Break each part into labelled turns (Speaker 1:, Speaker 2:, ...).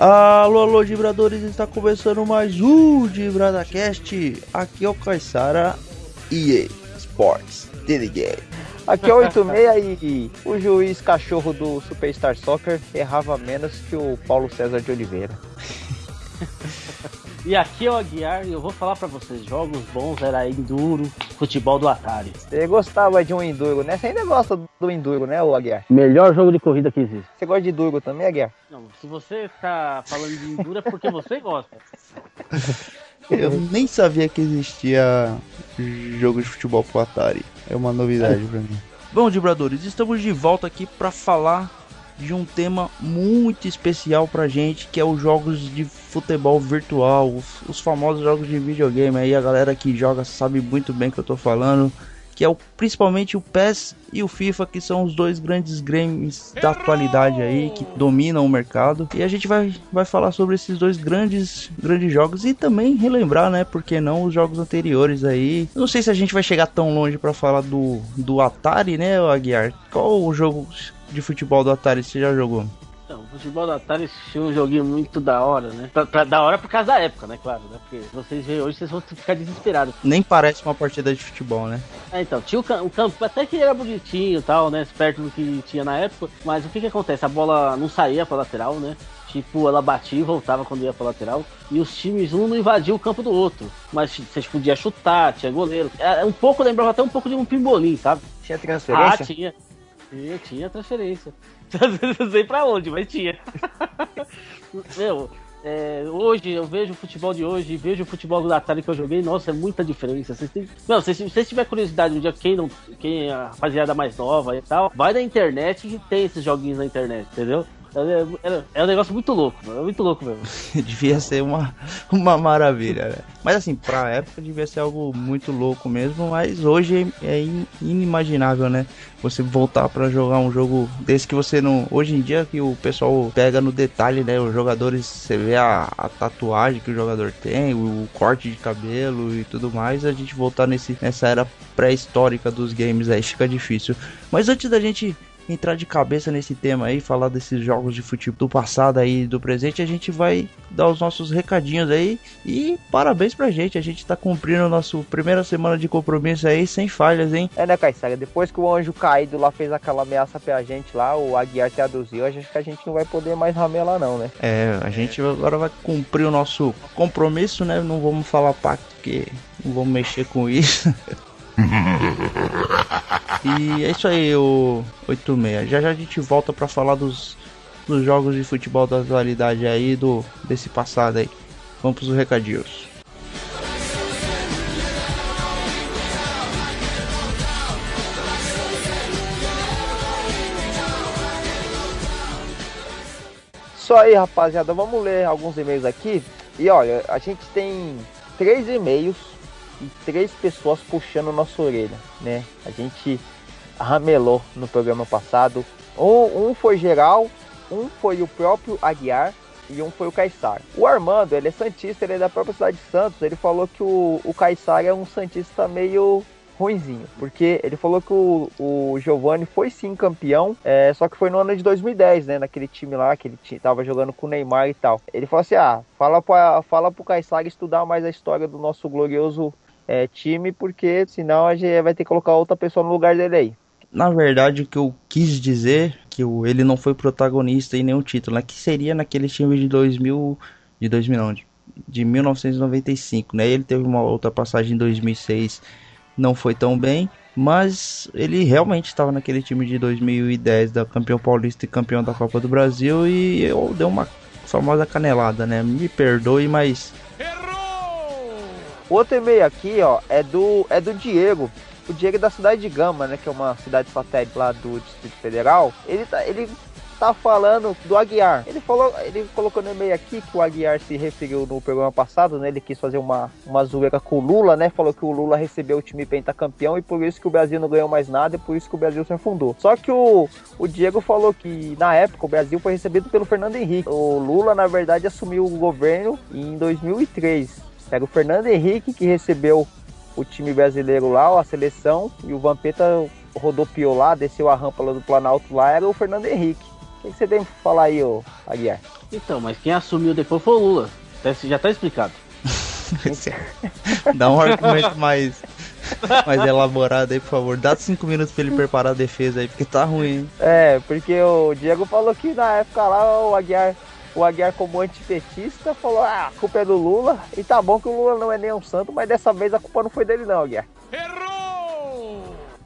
Speaker 1: Alô, alô, Dibradores, está começando mais um DibradaCast. Aqui é o Caissara EA Sports, The
Speaker 2: Aqui é 86 e o juiz cachorro do Superstar Soccer errava menos que o Paulo César de Oliveira.
Speaker 3: E aqui é o Aguiar e eu vou falar para vocês, jogos bons era Enduro, futebol do Atari.
Speaker 2: Você gostava de um Enduro, né? Você ainda gosta do Enduro, né, o Aguiar?
Speaker 3: Melhor jogo de corrida que existe.
Speaker 2: Você gosta de Enduro também, Aguiar?
Speaker 3: Não, se você tá falando de Enduro é porque você gosta.
Speaker 1: Eu nem sabia que existia jogo de futebol pro Atari. É uma novidade para mim. Bom, Dibradores, estamos de volta aqui para falar de um tema muito especial pra gente, que é os jogos de futebol virtual, os, os, famosos jogos de videogame aí, a galera que joga sabe muito bem que eu tô falando, que é o, principalmente o PES e o FIFA, que são os dois grandes games da atualidade aí, que dominam o mercado. E a gente vai, vai falar sobre esses dois grandes, grandes jogos e também relembrar, né, porque não os jogos anteriores aí. Não sei se a gente vai chegar tão longe para falar do, do Atari, né, Aguiar? Qual o jogo de futebol do Atari você já jogou?
Speaker 3: Então, futebol do Atari tinha um joguinho muito da hora, né? Pra, pra, da hora por causa da época, né? Claro, né? Porque vocês veem hoje, vocês vão ficar desesperados.
Speaker 1: Nem parece uma partida de futebol, né?
Speaker 3: É, então, tinha o, o campo, até que era bonitinho e tal, né? Perto do que tinha na época. Mas o que que acontece? A bola não saía pra lateral, né? Tipo, ela batia e voltava quando ia pra lateral. E os times, um não invadiam o campo do outro. Mas vocês podiam chutar, tinha goleiro. É, um pouco, lembrava até um pouco de um pimbolim, sabe?
Speaker 2: Tinha transferência?
Speaker 3: Ah, tinha. Tinha, tinha transferência. Não sei pra onde, mas tinha. Meu, é, hoje eu vejo o futebol de hoje, vejo o futebol do Atari que eu joguei, nossa, é muita diferença. Vocês. Não, se vocês tiver curiosidade um dia, quem não. Quem é a rapaziada mais nova e tal, vai na internet e tem esses joguinhos na internet, entendeu? É, é, é, um negócio muito louco. É muito louco mesmo.
Speaker 1: devia ser uma, uma maravilha, né? Mas assim, pra época devia ser algo muito louco mesmo, mas hoje é inimaginável, né? Você voltar para jogar um jogo desse que você não. Hoje em dia que o pessoal pega no detalhe, né? Os jogadores, você vê a, a tatuagem que o jogador tem, o, o, corte de cabelo e tudo mais, a gente voltar nesse, nessa era pré-histórica dos games aí fica difícil. Mas antes da gente entrar de cabeça nesse tema aí, falar desses jogos de futebol do passado aí do presente, a gente vai dar os nossos recadinhos aí e parabéns pra gente, a gente tá cumprindo a nossa primeira semana de compromisso aí sem falhas, hein?
Speaker 2: É, né, Caissara? Depois que o anjo caído lá fez aquela ameaça pra gente lá, o Aguiar traduziu, acho que a gente não vai poder mais ramelar não, né?
Speaker 1: É, a gente agora vai cumprir o nosso compromisso, né? Não vamos falar pacto porque não vamos mexer com isso. e é isso aí, o 86. Já já a gente volta para falar dos, dos jogos de futebol da atualidade aí, do, desse passado aí. Vamos pros recadinhos.
Speaker 2: Isso aí, rapaziada. Vamos ler alguns e-mails aqui. E olha, a gente tem três e-mails e três pessoas puxando nossa orelha, né? A gente ramelou no programa passado. Um, foi geral, um foi o próprio Aguiar e um foi o Caissar. O Armando, ele é santista, ele é da própria cidade de Santos. Ele falou que o, o Caissar é um santista meio ruinzinho, porque ele falou que o, o Giovanni foi sim campeão, é, só que foi no ano de 2010, né, naquele time lá que ele tava jogando com o Neymar e tal. Ele falou assim: "Ah, fala para fala pro Caissar estudar mais a história do nosso glorioso é, time, porque senão a gente vai ter que colocar outra pessoa no lugar dele aí.
Speaker 1: Na verdade, o que eu quis dizer que ele não foi protagonista em nenhum título, né? Que seria naquele time de 2000, de 2000 não, de, de 1995, né? Ele teve uma outra passagem em 2006, não foi tão bem, mas ele realmente estava naquele time de 2010 da campeão paulista e campeão da Copa do Brasil e eu dei uma famosa canelada, né? Me perdoe, mas
Speaker 2: Outro e-mail aqui, ó, é do, é do Diego. O Diego é da cidade de Gama, né? Que é uma cidade satélite lá do Distrito Federal. Ele tá, ele tá falando do Aguiar. Ele falou, ele colocou no e-mail aqui que o Aguiar se referiu no programa passado, né? Ele quis fazer uma, uma zoeira com o Lula, né? Falou que o Lula recebeu o time pentacampeão e por isso que o Brasil não ganhou mais nada e por isso que o Brasil se afundou. Só que o, o Diego falou que na época o Brasil foi recebido pelo Fernando Henrique. O Lula, na verdade, assumiu o governo em 2003. Era o Fernando Henrique que recebeu o time brasileiro lá, a seleção, e o Vampeta rodopiou lá, desceu a rampa lá do Planalto lá, era o Fernando Henrique. O que você tem pra falar aí, ô Aguiar?
Speaker 3: Então, mas quem assumiu depois foi o Lula. Já tá explicado.
Speaker 1: Dá um argumento mais, mais elaborado aí, por favor. Dá cinco minutos pra ele preparar a defesa aí, porque tá ruim. Hein?
Speaker 2: É, porque o Diego falou que na época lá o Aguiar o Aguiar como antipetista falou, ah, a culpa é do Lula, e tá bom que o Lula não é nem um santo, mas dessa vez a culpa não foi dele não, Aguiar. Errou!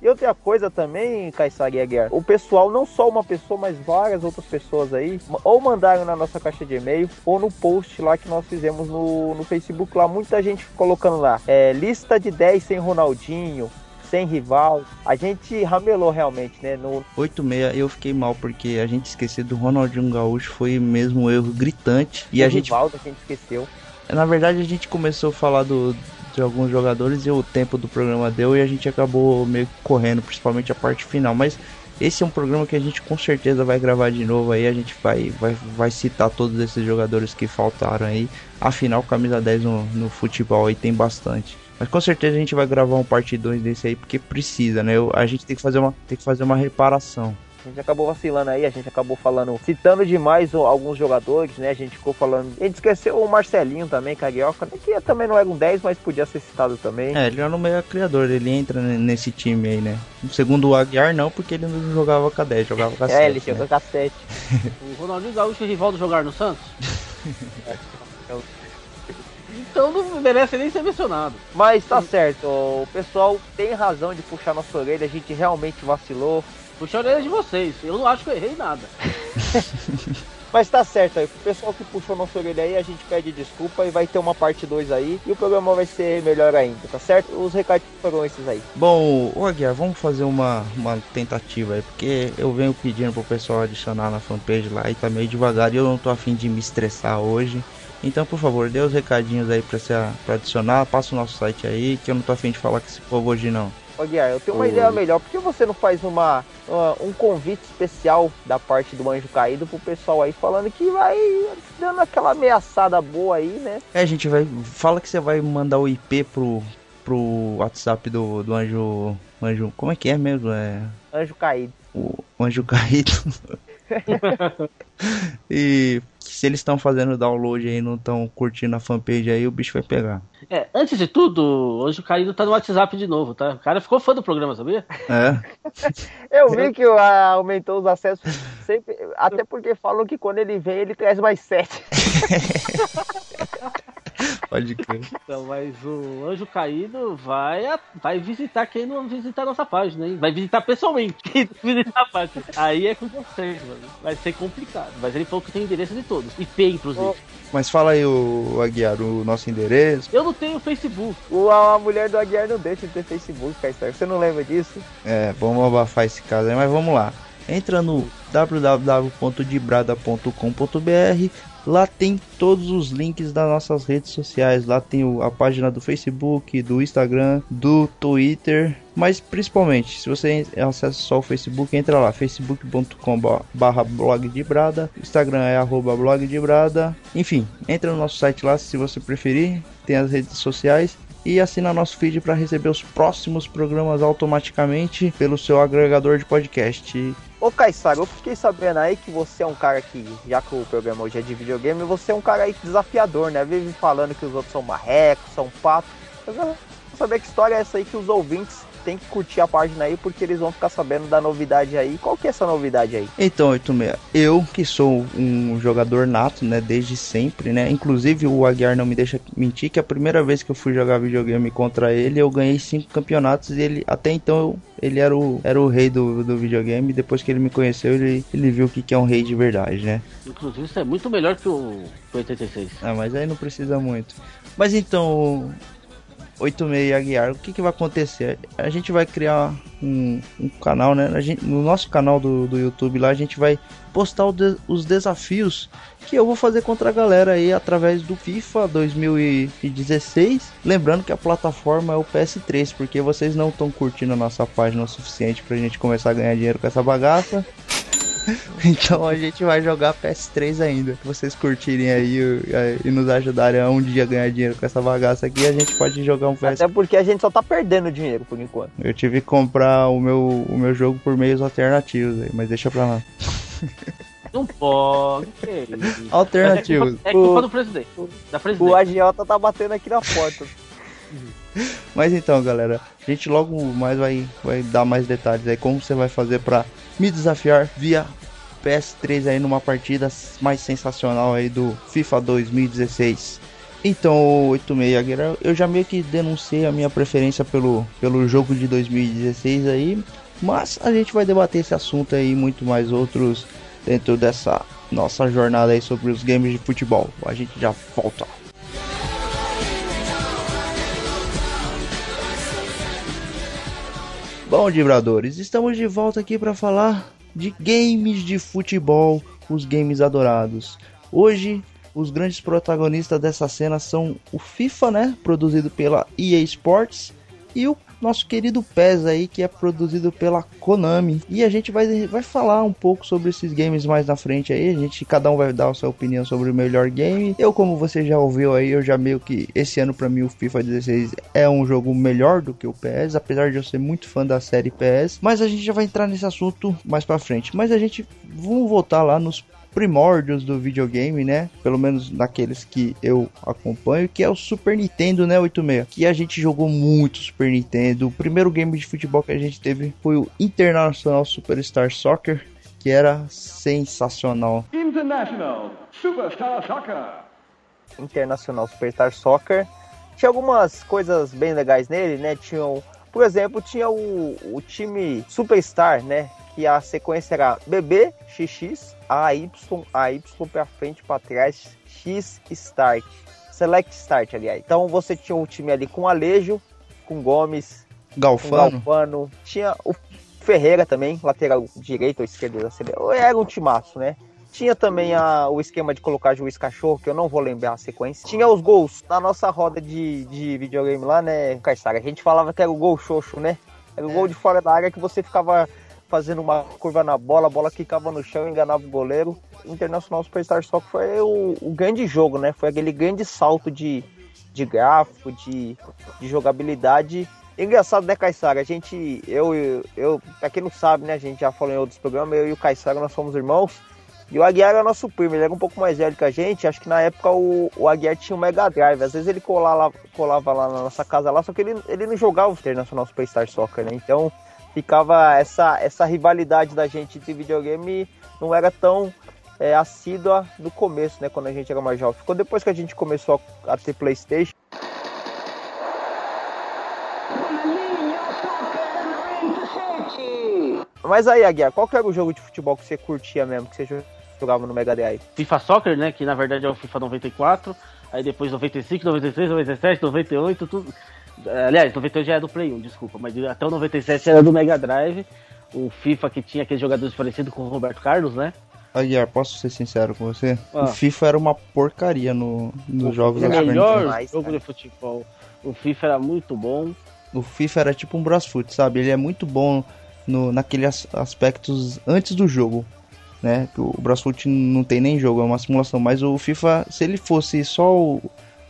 Speaker 2: E outra coisa também, Caissari Aguiar, o pessoal, não só uma pessoa, mas várias outras pessoas aí, ou mandaram na nossa caixa de e-mail, ou no post lá que nós fizemos no, no Facebook lá, muita gente colocando lá, é, lista de 10 sem Ronaldinho, sem rival. A gente ramelou realmente, né? No
Speaker 1: 8-6 eu fiquei mal porque a gente esqueceu do Ronaldinho Gaúcho, foi mesmo um erro gritante. E a gente.
Speaker 2: a gente esqueceu.
Speaker 1: Na verdade, a gente começou a falar do, de alguns jogadores e o tempo do programa deu e a gente acabou meio que correndo, principalmente a parte final. Mas esse é um programa que a gente com certeza vai gravar de novo aí. A gente vai, vai, vai citar todos esses jogadores que faltaram aí. Afinal, camisa 10 no, no futebol aí tem bastante. Mas com certeza a gente vai gravar um parte 2 desse aí, porque precisa, né? Eu, a gente tem que fazer uma, tem que fazer uma reparação.
Speaker 2: A gente acabou vacilando aí, a gente acabou falando, citando demais alguns jogadores, né? A gente ficou falando. A gente esqueceu o Marcelinho também, Carioca, né? que também não era um 10, mas podia ser citado também.
Speaker 1: É, ele era no meio criador, ele entra nesse time aí, né? Segundo o Aguiar, não, porque ele não jogava com a 10, jogava com a 7.
Speaker 2: É, ele jogava né? com a 7.
Speaker 3: o Ronaldinho Gaúcho é rival do jogar no Santos? então não merece nem ser mencionado.
Speaker 2: Mas tá certo, o pessoal tem razão de puxar nossa orelha, a gente realmente vacilou.
Speaker 3: Puxar a orelha de vocês, eu não acho que eu errei nada.
Speaker 2: Mas tá certo aí, o pessoal que puxou nossa orelha aí, a gente pede desculpa e vai ter uma parte 2 aí. E o programa vai ser melhor ainda, tá certo? Os recados foram esses aí.
Speaker 1: Bom, ô Aguiar, vamos fazer uma, uma tentativa aí, porque eu venho pedindo pro pessoal adicionar na fanpage lá e tá meio devagar e eu não tô afim de me estressar hoje. Então, por favor, dê os recadinhos aí pra, se, pra adicionar, passa o nosso site aí, que eu não tô afim de falar com esse povo hoje não.
Speaker 2: Ô Guiar, eu tenho uma Oi. ideia melhor. Por que você não faz uma, uma, um convite especial da parte do Anjo Caído pro pessoal aí falando que vai dando aquela ameaçada boa aí, né?
Speaker 1: É, a gente vai. Fala que você vai mandar o IP pro, pro WhatsApp do, do Anjo. Anjo. Como é que é mesmo? É...
Speaker 2: Anjo Caído.
Speaker 1: O Anjo Caído. e se eles estão fazendo download aí não estão curtindo a fanpage aí, o bicho vai pegar.
Speaker 3: É, antes de tudo, hoje o Caído tá no WhatsApp de novo, tá? O cara ficou fã do programa, sabia?
Speaker 1: É.
Speaker 2: Eu vi que uh, aumentou os acessos sempre, até porque falam que quando ele vem ele traz mais sete.
Speaker 1: Pode crer.
Speaker 3: Então, mas o Anjo Caído vai, vai visitar quem não visitar a nossa página, hein? Vai visitar pessoalmente quem não visitar a página. Aí é com vocês, mano. Vai ser complicado. Mas ele falou que tem endereço de todos. IP, inclusive. Oh.
Speaker 1: Mas fala aí, o Aguiar, o nosso endereço.
Speaker 3: Eu não tenho Facebook.
Speaker 2: O, a mulher do Aguiar não deixa de ter Facebook, Caissar. Você não lembra disso?
Speaker 1: É, vamos abafar esse caso aí, mas vamos lá. Entra no www.dibrada.com.br Lá tem todos os links das nossas redes sociais. Lá tem a página do Facebook, do Instagram, do Twitter. Mas principalmente, se você acessa só o Facebook, entra lá, facebook.com barra blog de Brada, Instagram é arroba blog de Brada. Enfim, entra no nosso site lá se você preferir, tem as redes sociais e assina nosso feed para receber os próximos programas automaticamente pelo seu agregador de podcast.
Speaker 2: Ô Caissara, eu fiquei sabendo aí que você é um cara que, já que o programa hoje é de videogame, você é um cara aí desafiador, né? Vive falando que os outros são marrecos, são patos. Eu quero saber que história é essa aí que os ouvintes tem que curtir a página aí porque eles vão ficar sabendo da novidade aí. Qual que é essa novidade aí?
Speaker 1: Então, 86, eu que sou um jogador nato, né, desde sempre, né? Inclusive o Aguiar não me deixa mentir que a primeira vez que eu fui jogar videogame contra ele, eu ganhei cinco campeonatos e ele até então eu, ele era o, era o rei do, do videogame. Depois que ele me conheceu, ele, ele viu o que, que é um rei de verdade, né?
Speaker 3: Inclusive, isso é muito melhor que o 86.
Speaker 1: Ah, mas aí não precisa muito. Mas então, 86 Aguiar, o que, que vai acontecer? A gente vai criar um, um canal, né? Gente, no nosso canal do, do YouTube lá, a gente vai postar de, os desafios que eu vou fazer contra a galera aí através do FIFA 2016. Lembrando que a plataforma é o PS3, porque vocês não estão curtindo a nossa página o suficiente pra gente começar a ganhar dinheiro com essa bagaça. então a gente vai jogar PS3 ainda. Se vocês curtirem aí e, nos ajudarem a um dia ganhar dinheiro com essa bagaça aqui, a gente pode jogar um PS.
Speaker 2: Até porque a gente só tá perdendo dinheiro por enquanto.
Speaker 1: Eu tive que comprar o meu, o meu jogo por meios alternativos aí, mas deixa pra lá.
Speaker 3: Não pode.
Speaker 1: Alternativos.
Speaker 3: É, culpa, é culpa do presidente. Da presidente.
Speaker 2: O agiota tá batendo aqui na porta.
Speaker 1: Mas então, galera, a gente logo mais vai, vai dar mais detalhes aí como você vai fazer para me desafiar via PS3 aí numa partida mais sensacional aí do FIFA 2016. Então, 86 Guerra, eu já meio que denunciei a minha preferência pelo, pelo jogo de 2016 aí, mas a gente vai debater esse assunto aí e muito mais outros dentro dessa nossa jornada aí sobre os games de futebol. A gente já volta. Bom, vibradores, estamos de volta aqui para falar de games de futebol, os games adorados. Hoje, os grandes protagonistas dessa cena são o FIFA, né, produzido pela EA Sports, e o nosso querido PES aí, que é produzido pela Konami. E a gente vai, vai falar um pouco sobre esses games mais na frente aí. A gente, cada um vai dar a sua opinião sobre o melhor game. Eu, como você já ouviu aí, eu já meio que esse ano para mim o FIFA 16 é um jogo melhor do que o PS, apesar de eu ser muito fã da série PS. Mas a gente já vai entrar nesse assunto mais para frente. Mas a gente vamos voltar lá nos primórdios do videogame, né? Pelo menos naqueles que eu acompanho, que é o Super Nintendo, né, 86. Que a gente jogou muito Super Nintendo. O primeiro game de futebol que a gente teve foi o International Superstar Soccer, que era sensacional. International
Speaker 2: Superstar Soccer. International Superstar Soccer. Tinha algumas coisas bem legais nele, né? Tinha, por exemplo, tinha o, o time Superstar, né? Que a sequência era BB, XX, AY, AY para frente, para trás, X Start. Select Start, aliás. Então você tinha um time ali com Alejo, com Gomes,
Speaker 1: Galfano.
Speaker 2: Com Galfano. Tinha o Ferreira também, lateral direito ou esquerdo da Era um timaço, né? Tinha também a, o esquema de colocar juiz cachorro, que eu não vou lembrar a sequência. Tinha os gols na nossa roda de, de videogame lá, né, Caissara? A gente falava que era o gol xoxo, né? Era o é. gol de fora da área que você ficava fazendo uma curva na bola, a bola quicava no chão, enganava o goleiro. Internacional Superstar Soccer foi o, o grande jogo, né? Foi aquele grande salto de, de gráfico, de, de jogabilidade. Engraçado, né, Caissara? A gente, eu, eu, eu, pra quem não sabe, né, a gente já falou em outros programas, eu e o Caissara, nós somos irmãos. E o Aguiar era nosso primo, ele era um pouco mais velho que a gente. Acho que na época o, o Aguiar tinha um Mega Drive. Às vezes ele colava, colava lá na nossa casa lá, só que ele, ele não jogava o Internacional Superstar Soccer, né? Então ficava essa, essa rivalidade da gente de videogame não era tão é, assídua no começo, né? Quando a gente era mais jovem. Ficou depois que a gente começou a, a ter Playstation. Mas aí, Aguiar, qual que era o jogo de futebol que você curtia mesmo, que você jogava no Mega Drive?
Speaker 3: FIFA Soccer, né? Que na verdade é o FIFA 94. Aí depois 95, 96, 97, 98, tudo. Aliás, 98 já é do Play 1, desculpa, mas até o 97 era do Mega Drive. O FIFA que tinha aqueles jogadores parecidos com o Roberto Carlos, né?
Speaker 1: Aguiar, posso ser sincero com você? Ah. O FIFA era uma porcaria no, nos o jogos
Speaker 3: da Super melhor jogo cara. de futebol. O FIFA era muito bom.
Speaker 1: O FIFA era tipo um Brasfoot, sabe? Ele é muito bom no, naqueles aspectos antes do jogo. Né? O Brasfoot não tem nem jogo, é uma simulação. Mas o FIFA, se ele fosse só o,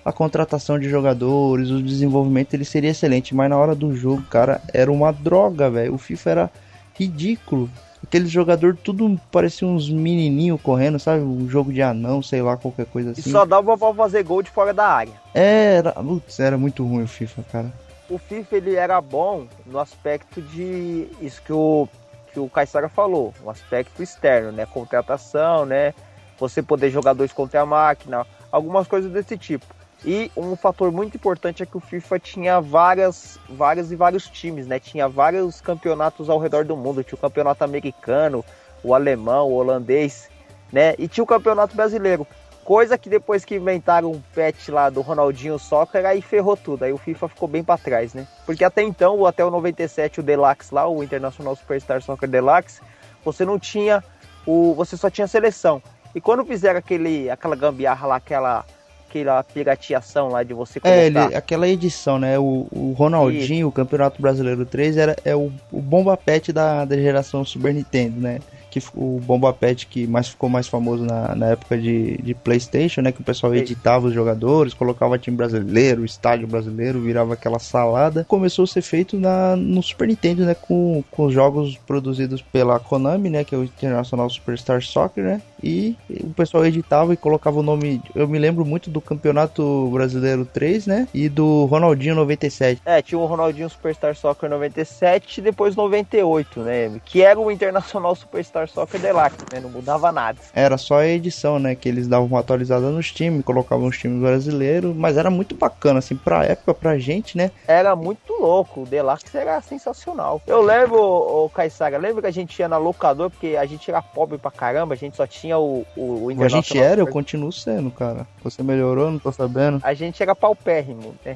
Speaker 1: a contratação de jogadores, o desenvolvimento, ele seria excelente. Mas na hora do jogo, cara, era uma droga, velho. O FIFA era ritículo. Aqueles jogadores tudo parecia uns menininhos correndo, sabe? Um jogo de anão, sei lá, qualquer coisa assim.
Speaker 2: E só dava pra fazer gol de fora da área.
Speaker 1: Era, putz, era muito ruim o FIFA, cara.
Speaker 2: O FIFA ele era bom no aspecto de isso que o que o Caissara falou, um aspecto externo, né? Contratação, né? Você poder jogar dois contra a máquina, algumas coisas desse tipo. E um fator muito importante é que o FIFA tinha várias, várias e vários times, né? Tinha vários campeonatos ao redor do mundo. Tinha o campeonato americano, o alemão, o holandês, né? E tinha o campeonato brasileiro. Coisa que depois que inventaram um patch lá do Ronaldinho Soccer, aí ferrou tudo. Aí o FIFA ficou bem para trás, né? Porque até então, até o 97, o Deluxe lá, o International Superstar Soccer Deluxe, você não tinha o. Você só tinha seleção. E quando fizeram aquele, aquela gambiarra lá, aquela aquela pirateação lá de você
Speaker 1: colocar. É, ele, aquela edição, né? O, o Ronaldinho, o Campeonato Brasileiro 3, era, é o, o bomba pet da, da geração Super Nintendo, né? que o Bomba Pet que mais ficou mais famoso na, na época de, de PlayStation, né? Que o pessoal editava os jogadores, colocava time brasileiro, estádio brasileiro, virava aquela salada. Começou a ser feito na, no Super Nintendo, né? Com, com os jogos produzidos pela Konami, né? Que é o International Superstar Soccer, né? E o pessoal editava e colocava o nome. Eu me lembro muito do Campeonato Brasileiro 3, né? E do Ronaldinho 97.
Speaker 2: É, tinha o Ronaldinho Superstar Soccer 97 e depois 98, né? Que era o Internacional Superstar Soccer Deluxe, né? Não mudava nada.
Speaker 1: Era só a edição, né? Que eles davam uma atualizada nos times, colocavam os times brasileiros, mas era muito bacana, assim, pra época, pra gente, né?
Speaker 2: Era muito louco, o Deluxe era sensacional. Eu lembro, o Caissara, lembra que a gente ia na locador, porque a gente era pobre pra caramba, a gente só tinha o, o,
Speaker 1: o A gente era, eu continuo sendo, cara. Você melhorou, não tô sabendo.
Speaker 2: A gente era paupérrimo, né?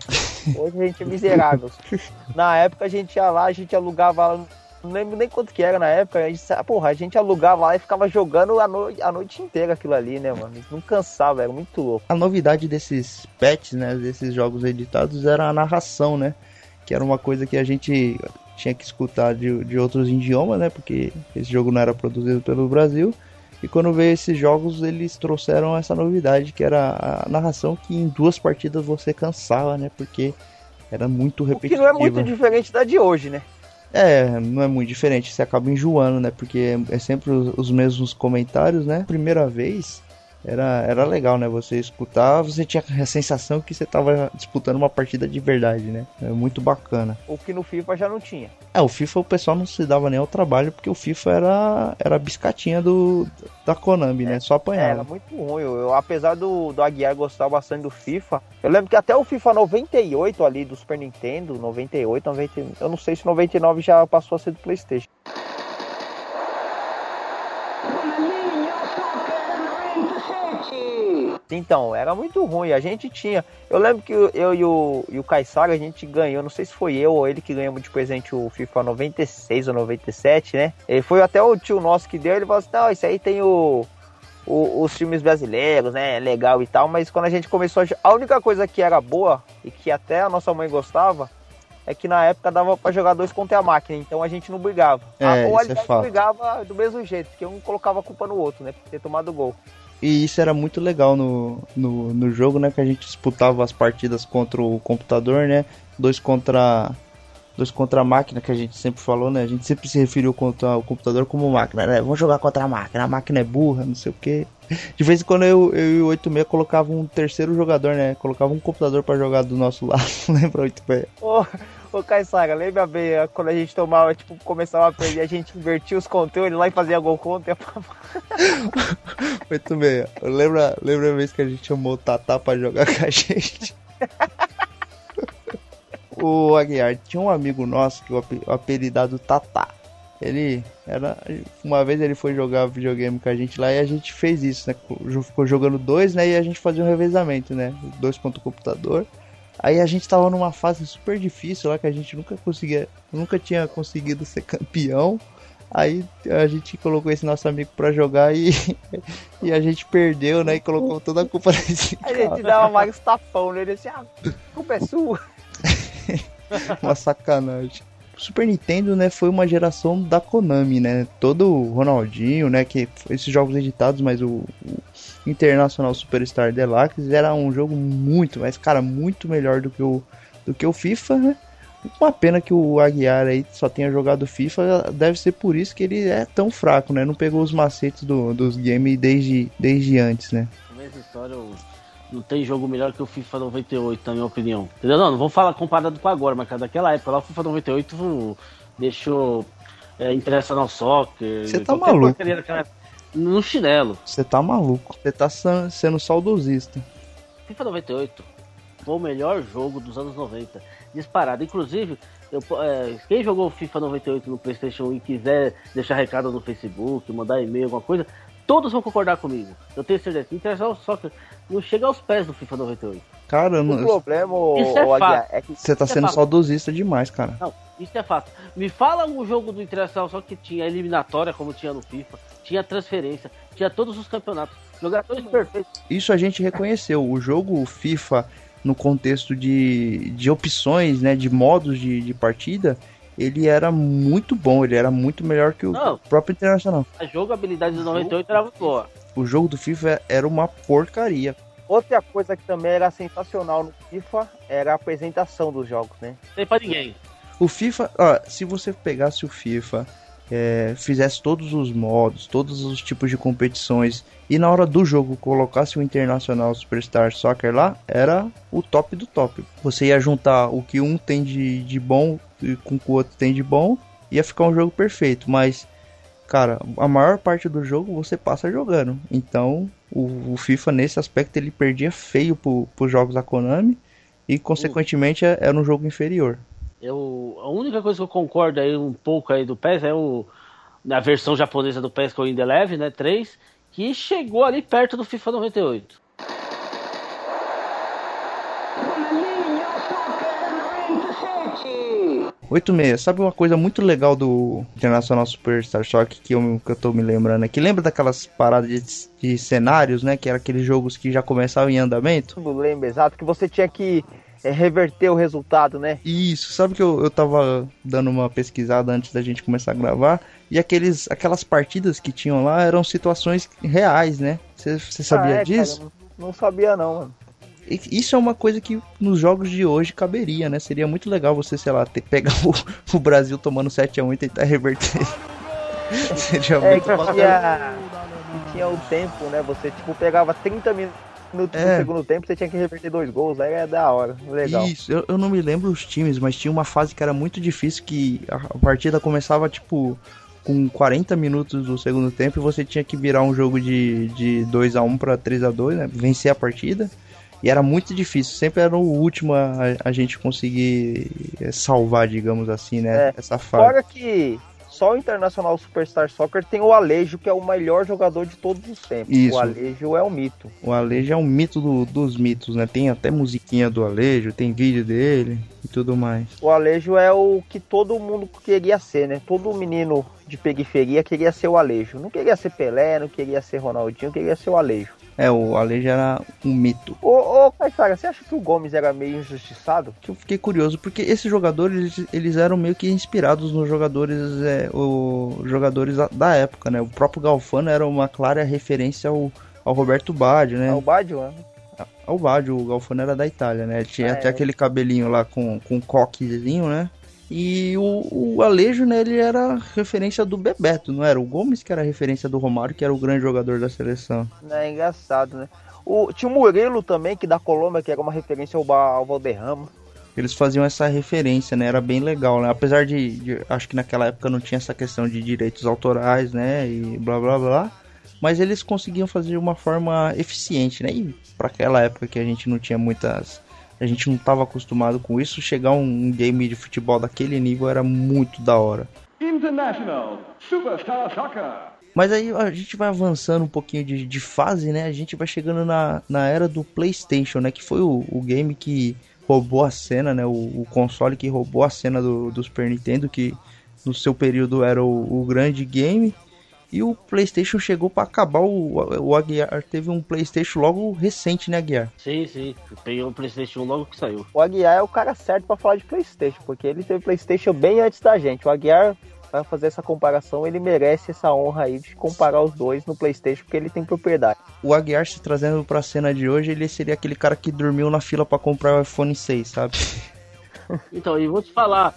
Speaker 2: Hoje a gente é miserável. na época a gente ia lá, a gente alugava não lembro nem quanto que era na época. A gente, porra, a gente alugava lá e ficava jogando a, no, a noite inteira aquilo ali, né, mano? Não cansava, era muito louco.
Speaker 1: A novidade desses pets, né, desses jogos editados, era a narração, né? Que era uma coisa que a gente tinha que escutar de, de outros idiomas, né? Porque esse jogo não era produzido pelo Brasil. E quando veio esses jogos, eles trouxeram essa novidade, que era a narração que em duas partidas você cansava, né? Porque era muito repetitivo.
Speaker 2: Que não é muito diferente da de hoje, né?
Speaker 1: É, não é muito diferente, você acaba enjoando, né? Porque é sempre os mesmos comentários, né? Primeira vez, era, era legal, né? Você escutar, você tinha a sensação que você estava disputando uma partida de verdade, né? É muito bacana.
Speaker 2: O que no FIFA já não tinha.
Speaker 1: É, o FIFA o pessoal não se dava nem ao trabalho, porque o FIFA era, era a biscatinha do, da Konami, né? Só apanhava.
Speaker 2: Era muito ruim. Eu, eu, apesar do, do Aguiar gostar bastante do FIFA, eu lembro que até o FIFA 98 ali do Super Nintendo, 98, 99, eu não sei se 99 já passou a ser do PlayStation. Então, era muito ruim. A gente tinha. Eu lembro que eu e o, e o a gente ganhou, não sei se foi eu ou ele que ganhamos de presente o FIFA 96 ou 97, né? Ele foi até o tio nosso que deu, ele falou assim: não, isso aí tem o, o, os filmes brasileiros, né? Legal e tal, mas quando a gente começou a. A única coisa que era boa e que até a nossa mãe gostava é que na época dava para jogar dois contra a máquina, então a gente não brigava.
Speaker 1: É,
Speaker 2: ou
Speaker 1: aliás, é
Speaker 2: brigava do mesmo jeito, porque um colocava a culpa no outro, né? Por ter tomado gol.
Speaker 1: E isso era muito legal no, no, no jogo, né? Que a gente disputava as partidas contra o computador, né? Dois contra dois contra a máquina, que a gente sempre falou, né? A gente sempre se referiu contra o computador como máquina, né? Vamos jogar contra a máquina, a máquina é burra, não sei o que. De vez em quando eu, eu e o 86 colocava um terceiro jogador, né? Colocava um computador para jogar do nosso lado, lembra 86?
Speaker 2: Oh. Ô, Caissara, lembra bem quando a gente tomava, tipo, começava a perder, a gente invertia os controles lá e fazia gol contra?
Speaker 1: Muito bem. Lembra, lembra a vez que a gente chamou o Tatá pra jogar com a gente? o Aguiar tinha um amigo nosso que o apelidado Tatá. Ele era. Uma vez ele foi jogar videogame com a gente lá e a gente fez isso, né? Ficou jogando dois, né? E a gente fazia um revezamento, né? Dois contra o computador. Aí a gente tava numa fase super difícil lá que a gente nunca conseguia, nunca tinha conseguido ser campeão. Aí a gente colocou esse nosso amigo pra jogar e, e a gente perdeu, né? E colocou toda a culpa nesse
Speaker 2: cara. A gente dava mais tapão nele assim, ah, a culpa é sua.
Speaker 1: uma sacanagem. O Super Nintendo, né, foi uma geração da Konami, né? Todo o Ronaldinho, né, que esses jogos editados, mas o, o International Superstar Deluxe era um jogo muito, mas cara, muito melhor do que o do que o FIFA, né? Uma pena que o Aguiar aí só tenha jogado FIFA, deve ser por isso que ele é tão fraco, né? Não pegou os macetes do, dos games desde, desde antes, né?
Speaker 3: Mesma história, não tem jogo melhor que o FIFA 98, na minha opinião. Entendeu? Não, não vou falar comparado com agora, mas daquela época lá o FIFA 98 deixou é, International Soccer.
Speaker 1: Você tá maluco?
Speaker 3: No chinelo.
Speaker 1: Você tá maluco. Você tá sendo saudosista.
Speaker 3: FIFA 98 foi o melhor jogo dos anos 90. Disparado. Inclusive, eu, é, quem jogou FIFA 98 no PlayStation e quiser deixar recado no Facebook, mandar e-mail, alguma coisa, todos vão concordar comigo. Eu tenho certeza. Internacional Soccer não chega aos pés do FIFA 98.
Speaker 1: Cara,
Speaker 2: o problema,
Speaker 3: isso é, fato.
Speaker 1: é que você tá sendo é saudosista demais, cara.
Speaker 3: Não, isso é fato. Me fala um jogo do Internacional só que tinha eliminatória, como tinha no FIFA, tinha transferência, tinha todos os campeonatos, jogadores perfeitos.
Speaker 1: Isso a gente reconheceu. O jogo FIFA, no contexto de, de opções, né, de modos de, de partida, ele era muito bom, ele era muito melhor que o Não, próprio Internacional.
Speaker 3: A jogabilidade do 98 era muito boa.
Speaker 1: O jogo do FIFA era uma porcaria.
Speaker 2: Outra coisa que também era sensacional no FIFA era a apresentação dos jogos, né?
Speaker 3: Tem pra ninguém.
Speaker 1: O FIFA, ó, se você pegasse o FIFA é, fizesse todos os modos, todos os tipos de competições e na hora do jogo colocasse o Internacional Superstar Soccer lá, era o top do top. Você ia juntar o que um tem de, de bom com o que o outro tem de bom, ia ficar um jogo perfeito, mas cara, a maior parte do jogo você passa jogando. Então, o, o FIFA nesse aspecto ele perdia feio pro, pros jogos da Konami e consequentemente é, era um jogo inferior.
Speaker 3: Eu, a única coisa que eu concordo aí um pouco aí do PES é o na versão japonesa do PES que é o Indeleve, né, 3, que chegou ali perto do FIFA 98.
Speaker 1: 86. Sabe uma coisa muito legal do International Superstar Shock que eu, que eu tô me lembrando aqui? Lembra daquelas paradas de, de cenários, né? Que eram aqueles jogos que já começavam em andamento?
Speaker 2: Eu lembro, exato, que você tinha que é, reverter o resultado, né?
Speaker 1: Isso, sabe que eu, eu tava dando uma pesquisada antes da gente começar a gravar, e aqueles, aquelas partidas que tinham lá eram situações reais, né? Você sabia ah, é, disso?
Speaker 2: Cara, não, não sabia não, mano
Speaker 1: isso é uma coisa que nos jogos de hoje caberia, né? Seria muito legal você, sei lá, ter, pegar o, o Brasil tomando 7x1 e tentar reverter.
Speaker 2: Seria é, muito bacana. Tinha, tinha o tempo, né? Você, tipo, pegava 30 minutos no é. segundo tempo, você tinha que reverter dois gols, aí é da hora, legal.
Speaker 1: Isso, eu, eu não me lembro os times, mas tinha uma fase que era muito difícil, que a, a partida começava, tipo, com 40 minutos do segundo tempo e você tinha que virar um jogo de, de 2 a 1 para 3 a 2 né? Vencer a partida. E era muito difícil, sempre era o último a, a gente conseguir eh, salvar, digamos assim, né?
Speaker 2: É, Essa fase. Fora que só o Internacional Superstar Soccer tem o Alejo, que é o melhor jogador de todos os tempos. Isso. O Alejo é um mito.
Speaker 1: O Alejo é um mito do, dos mitos, né? Tem até musiquinha do Alejo, tem vídeo dele e tudo mais.
Speaker 2: O Alejo é o que todo mundo queria ser, né? Todo menino de periferia queria ser o Alejo. Não queria ser Pelé, não queria ser Ronaldinho, queria ser o Alejo.
Speaker 1: É, o Alejo era um mito.
Speaker 2: Ô, ô você acha que o Gomes era meio injustiçado?
Speaker 1: Eu fiquei curioso, porque esses jogadores, eles eram meio que inspirados nos jogadores, é, o, jogadores da, época, né? O próprio Galfano era uma clara referência ao, ao Roberto Baggio, né?
Speaker 2: Ao Baggio, né?
Speaker 1: Ao Baggio, o Galfano era da Itália, né? Ele tinha ah, até é. aquele cabelinho lá com, com coquezinho, né? E o, o Alejo, né, ele era referência do Bebeto, não era? O Gomes que era referência do Romário, que era o grande jogador da seleção.
Speaker 2: É engraçado, né? O, tinha o Murilo também, que da Colômbia, que era uma referência ao, ao Valderrama.
Speaker 1: Eles faziam essa referência, né? Era bem legal, né? Apesar de, de, Acho que naquela época não tinha essa questão de direitos autorais, né? E blá blá blá. Mas eles conseguiam fazer de uma forma eficiente, né? E para aquela época que a gente não tinha muitas a gente não estava acostumado com isso. Chegar um game de futebol daquele nível era muito da hora. International Superstar Soccer. Mas aí a gente vai avançando um pouquinho de, de, fase, né? A gente vai chegando na, na era do PlayStation, né? Que foi o, o game que roubou a cena, né? O, o console que roubou a cena do, do Super Nintendo, que no seu período era o, o grande game. E o PlayStation chegou para acabar. O, o Aguiar teve um PlayStation logo recente, né, Aguiar?
Speaker 3: Sim, sim. Tem um PlayStation logo que saiu.
Speaker 2: O Aguiar é o cara certo para falar de PlayStation, porque ele teve PlayStation bem antes da gente. O Aguiar vai fazer essa comparação, ele merece essa honra aí de comparar os dois no PlayStation, porque ele tem propriedade.
Speaker 1: O Aguiar se trazendo pra cena de hoje, ele seria aquele cara que dormiu na fila para comprar o iPhone 6, sabe?
Speaker 3: então, e vou te falar,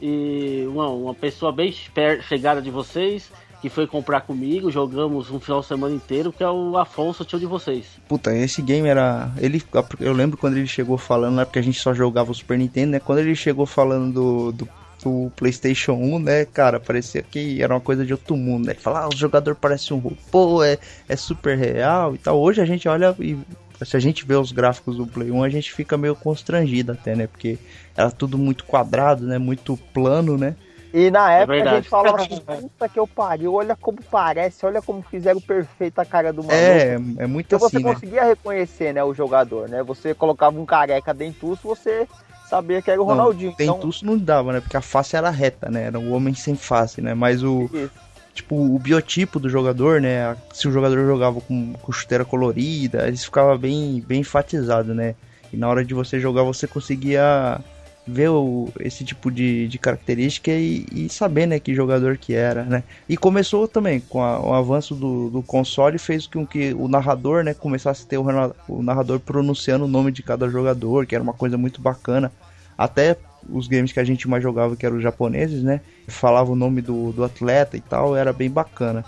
Speaker 3: e uma, uma pessoa bem chegada de vocês que foi comprar comigo, jogamos um final de semana inteiro, que é o Afonso, tio de vocês.
Speaker 1: Puta, esse game era. Ele, eu lembro quando ele chegou falando, né? Porque a gente só jogava o Super Nintendo, né? Quando ele chegou falando do, do, do PlayStation 1, né, cara, parecia que era uma coisa de outro mundo, né? Falar, ah, o jogador parece um robô, é, é super real e tal. Hoje a gente olha e. Se a gente vê os gráficos do Play 1, a gente fica meio constrangido até, né? Porque era tudo muito quadrado, né? Muito plano, né?
Speaker 2: E na é época é a gente falava assim, puta que eu pariu, olha como parece, olha como fizeram perfeito a cara do maluco.
Speaker 1: É, é muito então
Speaker 2: assim, você
Speaker 1: né?
Speaker 2: conseguia reconhecer, né, o jogador, né? Você colocava um careca dentuço, você sabia que era o não, Ronaldinho.
Speaker 1: Dentuço então... não dava, né? Porque a face era reta, né? Era um homem sem face, né? Mas o... Isso tipo, o biotipo do jogador, né? Se o jogador jogava com, com chuteira colorida, isso ficava bem, bem enfatizado, né? E na hora de você jogar, você conseguia ver o, esse tipo de, de característica e, e, saber né, que jogador que era. Né? E começou também com a, o avanço do, do console, fez com que o narrador né, começasse a ter o, o narrador pronunciando o nome de cada jogador, que era uma coisa muito bacana. Até os games que a gente mais jogava, que eram os japoneses, né? Falava o nome do, do atleta e tal, era bem bacana.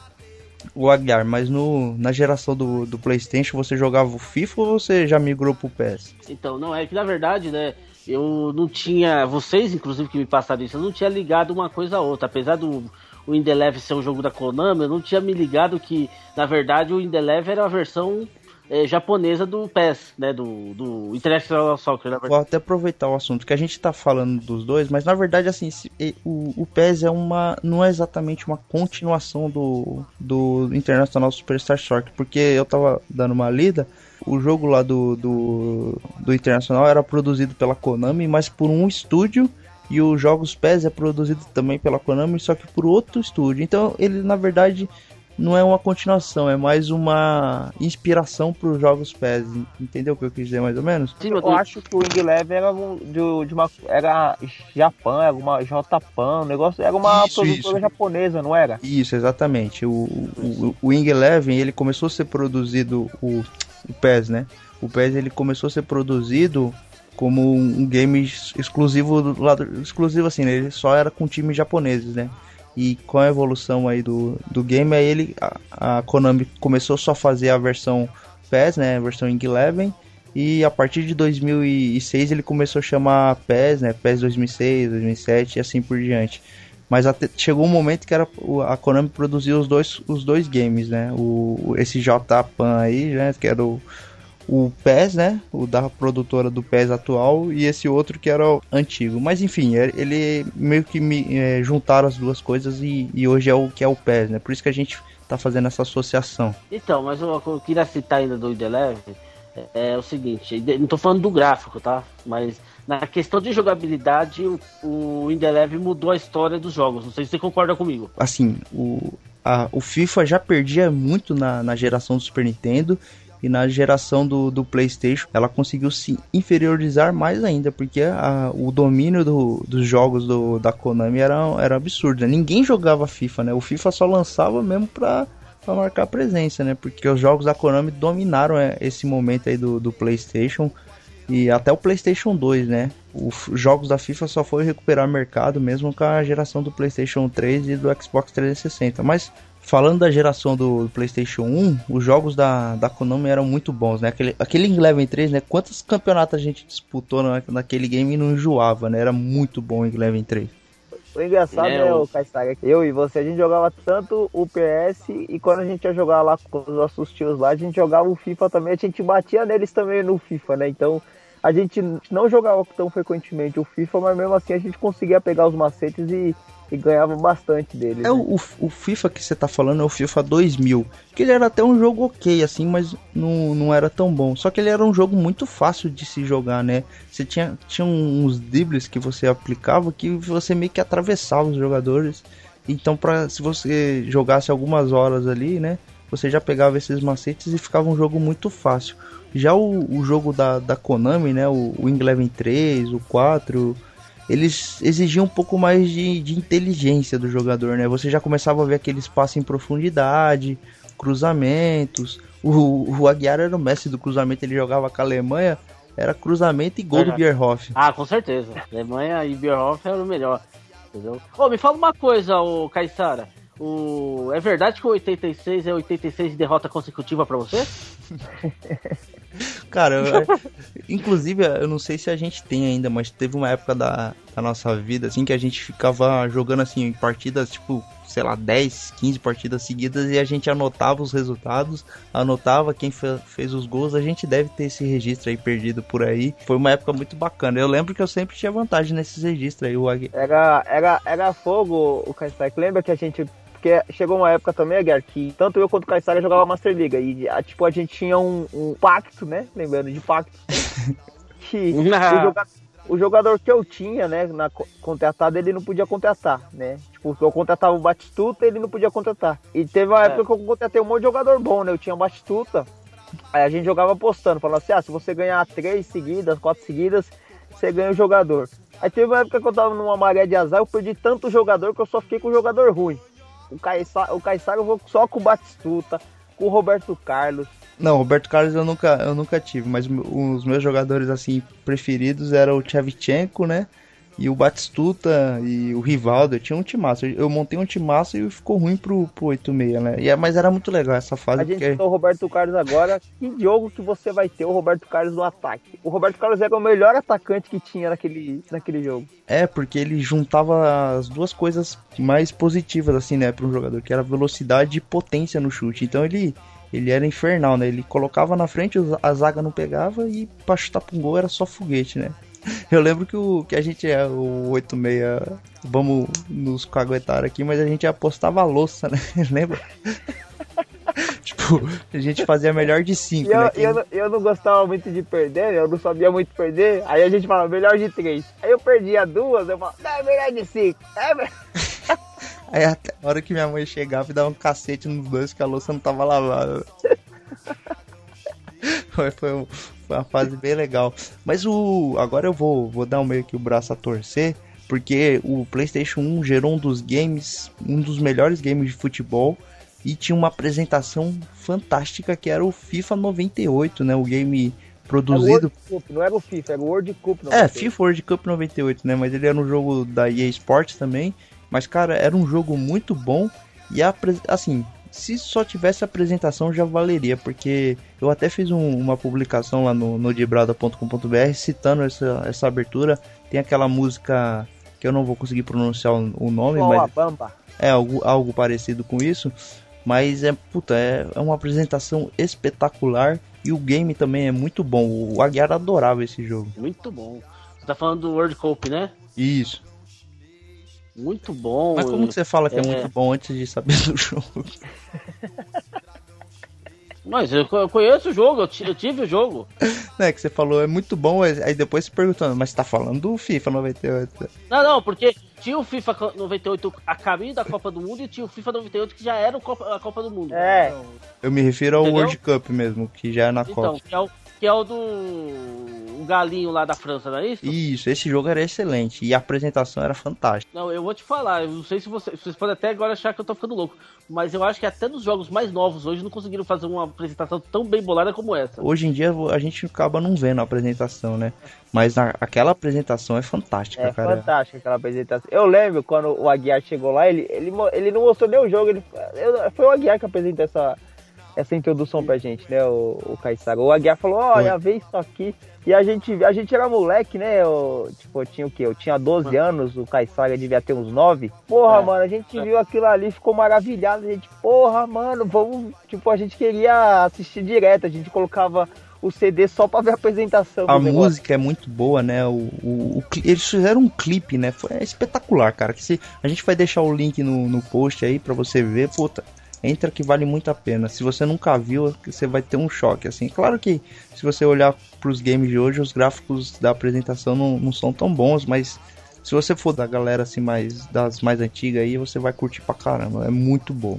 Speaker 1: O Aguiar, mas no, na geração do, do PlayStation você jogava o FIFA ou você já migrou pro PES?
Speaker 3: Então, não, é que na verdade, né? Eu não tinha. Vocês, inclusive, que me passaram isso, eu não tinha ligado uma coisa a outra. Apesar do o Indeleve ser um jogo da Konami, eu não tinha me ligado que, na verdade, o Indeleve era a versão é, japonesa do PES, né? Do, do International Soccer.
Speaker 1: Vou até aproveitar o assunto que a gente tá falando dos dois, mas na verdade, assim, o, o PES é uma. não é exatamente uma continuação do, do International Superstar Soccer, porque eu tava dando uma lida. O jogo lá do, do, do Internacional era produzido pela Konami, mas por um estúdio e os jogos PES é produzido também pela Konami, só que por outro estúdio. Então ele na verdade não é uma continuação, é mais uma inspiração para os jogos PES. Entendeu o que eu quis dizer mais ou menos?
Speaker 2: Sim, eu acho que o Wing Eleven era de, de, uma era Japão, era uma J-Pan, o negócio era uma isso, produtora isso. japonesa, não era?
Speaker 1: Isso, exatamente. O, o, o Wing Eleven ele começou a ser produzido o, o PES, né? O PES ele começou a ser produzido como um game exclusivo do lado exclusivo assim, né? ele só era com times japoneses, né? E com a evolução aí do, do game, aí ele a, a Konami começou só a fazer a versão PES, né, a versão Ing Eleven, e a partir de 2006 ele começou a chamar PES, né, PES 2006, 2007 e assim por diante. Mas até, chegou um momento que era a Konami produzia os dois, os dois games, né? O, esse J-Pan aí, né? Que era o, o PES, né? O da produtora do PES atual e esse outro que era o antigo. Mas enfim, é, ele meio que me, é, juntaram as duas coisas e, e, hoje é o que é o PES, né? Por isso que a gente tá fazendo essa associação.
Speaker 3: Então, mas eu, eu queria citar ainda do Indeleve é, é, o seguinte, não tô falando do gráfico, tá? Mas na questão de jogabilidade, o, Indeleve mudou a história dos jogos. Não sei se você concorda comigo.
Speaker 1: Assim, o, a, o FIFA já perdia muito na, na geração do Super Nintendo e na geração do, do PlayStation ela conseguiu se inferiorizar mais ainda, porque a, o domínio do, dos jogos do, da Konami era, era absurdo. Né? Ninguém jogava FIFA, né? O FIFA só lançava mesmo pra, pra marcar presença, né? Porque os jogos da Konami dominaram é, esse momento aí do, do PlayStation e até o PlayStation 2, né? Os jogos da FIFA só foi recuperar mercado mesmo com a geração do PlayStation 3 e do Xbox 360. Mas falando da geração do, PlayStation 1, os jogos da, da Konami eram muito bons, né? Aquele, aquele Eleven 3, né? Quantos campeonatos a gente disputou na, naquele game e não enjoava, né? Era muito bom o Eleven 3.
Speaker 2: O engraçado é, é o Kaistag, eu e você, a gente jogava tanto o PS e quando a gente ia jogar lá com os nossos tios lá, a gente jogava o FIFA também, a gente batia neles também no FIFA, né? Então a gente não jogava tão frequentemente o FIFA, mas mesmo assim a gente conseguia pegar os macetes e e ganhava bastante dele.
Speaker 1: É né? o, o FIFA que você tá falando é o FIFA 2000, que ele era até um jogo ok assim, mas não, não era tão bom. Só que ele era um jogo muito fácil de se jogar, né? Você tinha, tinha uns dribles que você aplicava que você meio que atravessava os jogadores. Então, para se você jogasse algumas horas ali, né? Você já pegava esses macetes e ficava um jogo muito fácil. Já o, o jogo da, da Konami, né? O, o Wing Eleven 3, o 4, eles exigiam um pouco mais de, de inteligência do jogador, né? Você já começava a ver aquele espaço em profundidade, cruzamentos. O, o Aguiar era o mestre do cruzamento, ele jogava com a Alemanha, era cruzamento e gol do Bierhoff.
Speaker 3: Ah, com certeza. Alemanha e Bierhoff era o melhor. Entendeu? Ô, me fala uma coisa, o Caissara. O... É verdade que o 86 é 86 de derrota consecutiva para você?
Speaker 1: Cara, eu, inclusive, eu não sei se a gente tem ainda, mas teve uma época da, da nossa vida, assim, que a gente ficava jogando, assim, partidas, tipo, sei lá, 10, 15 partidas seguidas e a gente anotava os resultados, anotava quem fez os gols. A gente deve ter esse registro aí perdido por aí. Foi uma época muito bacana. Eu lembro que eu sempre tinha vantagem nesses registros aí. O
Speaker 2: Era, era, era fogo o Kaistak. Lembra que a gente porque chegou uma época também, Guerra, que tanto eu quanto o Caissara jogava Master Liga. E tipo, a gente tinha um, um pacto, né? Lembrando de pacto. que o jogador, o jogador, que eu tinha, né, na contratada, ele não podia contratar, né? Tipo, eu contratava o Batistuta, ele não podia contratar. E teve uma é. época que eu contratei um monte de jogador bom, né? Eu tinha o Batistuta. Aí a gente jogava apostando, falando assim: ah, se você ganhar três seguidas, quatro seguidas, você ganha o jogador. Aí teve uma época que eu tava numa maré de azar, eu perdi tanto jogador que eu só fiquei com o jogador ruim. O Caissara, o eu vou só com o Batistuta, com o Roberto Carlos.
Speaker 1: Não, Roberto Carlos eu nunca, eu nunca tive, mas os meus jogadores assim preferidos eram o Tchevchenko, né? E o Batistuta e o Rivaldo, eu tinha um timaço. Eu montei um timaço e ficou ruim pro, pro 86, né? E, é, mas era muito legal essa fase.
Speaker 2: A gente porque... o Roberto Carlos agora. Que jogo que você vai ter o Roberto Carlos no ataque? O Roberto Carlos era o melhor atacante que tinha naquele, naquele jogo.
Speaker 1: É, porque ele juntava as duas coisas mais positivas, assim, né, para um jogador, que era velocidade e potência no chute. Então ele ele era infernal, né? Ele colocava na frente, a zaga não pegava e pra chutar pro gol era só foguete, né? Eu lembro que, o, que a gente é o 86, vamos nos caguetar aqui, mas a gente apostava a louça, né? Lembra? tipo, a gente fazia melhor de 5.
Speaker 2: Eu, né? eu, não, eu não gostava muito de perder, eu não sabia muito perder. Aí a gente falava melhor de 3. Aí eu perdia duas, eu falava, não, é melhor de 5. É melhor...
Speaker 1: Aí até a hora que minha mãe chegava e dava um cacete nos dois que a louça não tava lavada. foi, foi, uma fase bem legal. Mas o agora eu vou, vou dar um meio que o braço a torcer, porque o PlayStation 1 gerou um dos games, um dos melhores games de futebol e tinha uma apresentação fantástica que era o FIFA 98, né? O game produzido.
Speaker 2: Cup, não era o FIFA, era o World Cup
Speaker 1: 98. É, FIFA World Cup 98, né? Mas ele era um jogo da EA Sports também. Mas, cara, era um jogo muito bom. E a, assim, se só tivesse apresentação já valeria, porque eu até fiz um, uma publicação lá no, no dibrada.com.br citando essa, essa abertura. Tem aquela música que eu não vou conseguir pronunciar o, nome, mas.
Speaker 2: Bamba.
Speaker 1: É algo, algo parecido com isso. Mas é, puta, é, é uma apresentação espetacular e o game também é muito bom. O Aguiar adorava esse jogo.
Speaker 3: Muito bom. Você tá falando do World Cup, né?
Speaker 1: Isso.
Speaker 3: Muito bom.
Speaker 1: Mas como que você fala que é, é muito bom antes de saber do jogo?
Speaker 3: Mas eu conheço o jogo, eu tive o jogo.
Speaker 1: Não, é que você falou, é muito bom, aí depois se perguntando, mas você tá falando do FIFA 98.
Speaker 3: Não, não, porque tinha o FIFA 98 a caminho da Copa do Mundo e tinha o FIFA 98 que já era a Copa do Mundo.
Speaker 2: É.
Speaker 1: Eu me refiro ao Entendeu? World Cup mesmo, que já é na então, Copa.
Speaker 3: Então, que é o, do o galinho lá da França, não é isso?
Speaker 1: Isso, esse jogo era excelente e a apresentação era fantástica.
Speaker 3: Não, eu vou te falar, eu não sei se vocês, vocês podem até agora achar que eu tô ficando louco, mas eu acho que até nos jogos mais novos hoje não conseguiram fazer uma apresentação tão bem bolada como essa.
Speaker 1: Hoje em dia a gente acaba não vendo a apresentação, né? Mas na, aquela apresentação é fantástica,
Speaker 2: é
Speaker 1: cara.
Speaker 2: É fantástica aquela apresentação. Eu lembro quando o Aguiar chegou lá, ele, ele, ele não mostrou nem o jogo, ele, foi o Aguiar que apresentou essa essa introdução pra gente, né, o, o Caissara. O Aguiar falou, olha, vê isso aqui. E a gente, a gente era moleque, né? Eu, tipo, eu tinha o quê? Eu tinha 12 anos, o Caissara devia ter uns 9. Porra, é. mano, a gente é. viu aquilo ali, ficou maravilhado. A gente, porra, mano, vamos. Tipo, a gente queria assistir direto, a gente colocava o CD só pra ver a apresentação.
Speaker 1: A música é muito boa, né? O, o, o, eles fizeram um clipe, né? Foi espetacular, cara. Que se, a gente vai deixar o link no, no post aí pra você ver. Puta, entra que vale muito a pena. Se você nunca viu, você vai ter um choque. Assim, claro que se você olhar para os games de hoje, os gráficos da apresentação não, não são tão bons, mas se você for da galera assim mais das mais antigas aí, você vai curtir pra caramba. É muito bom.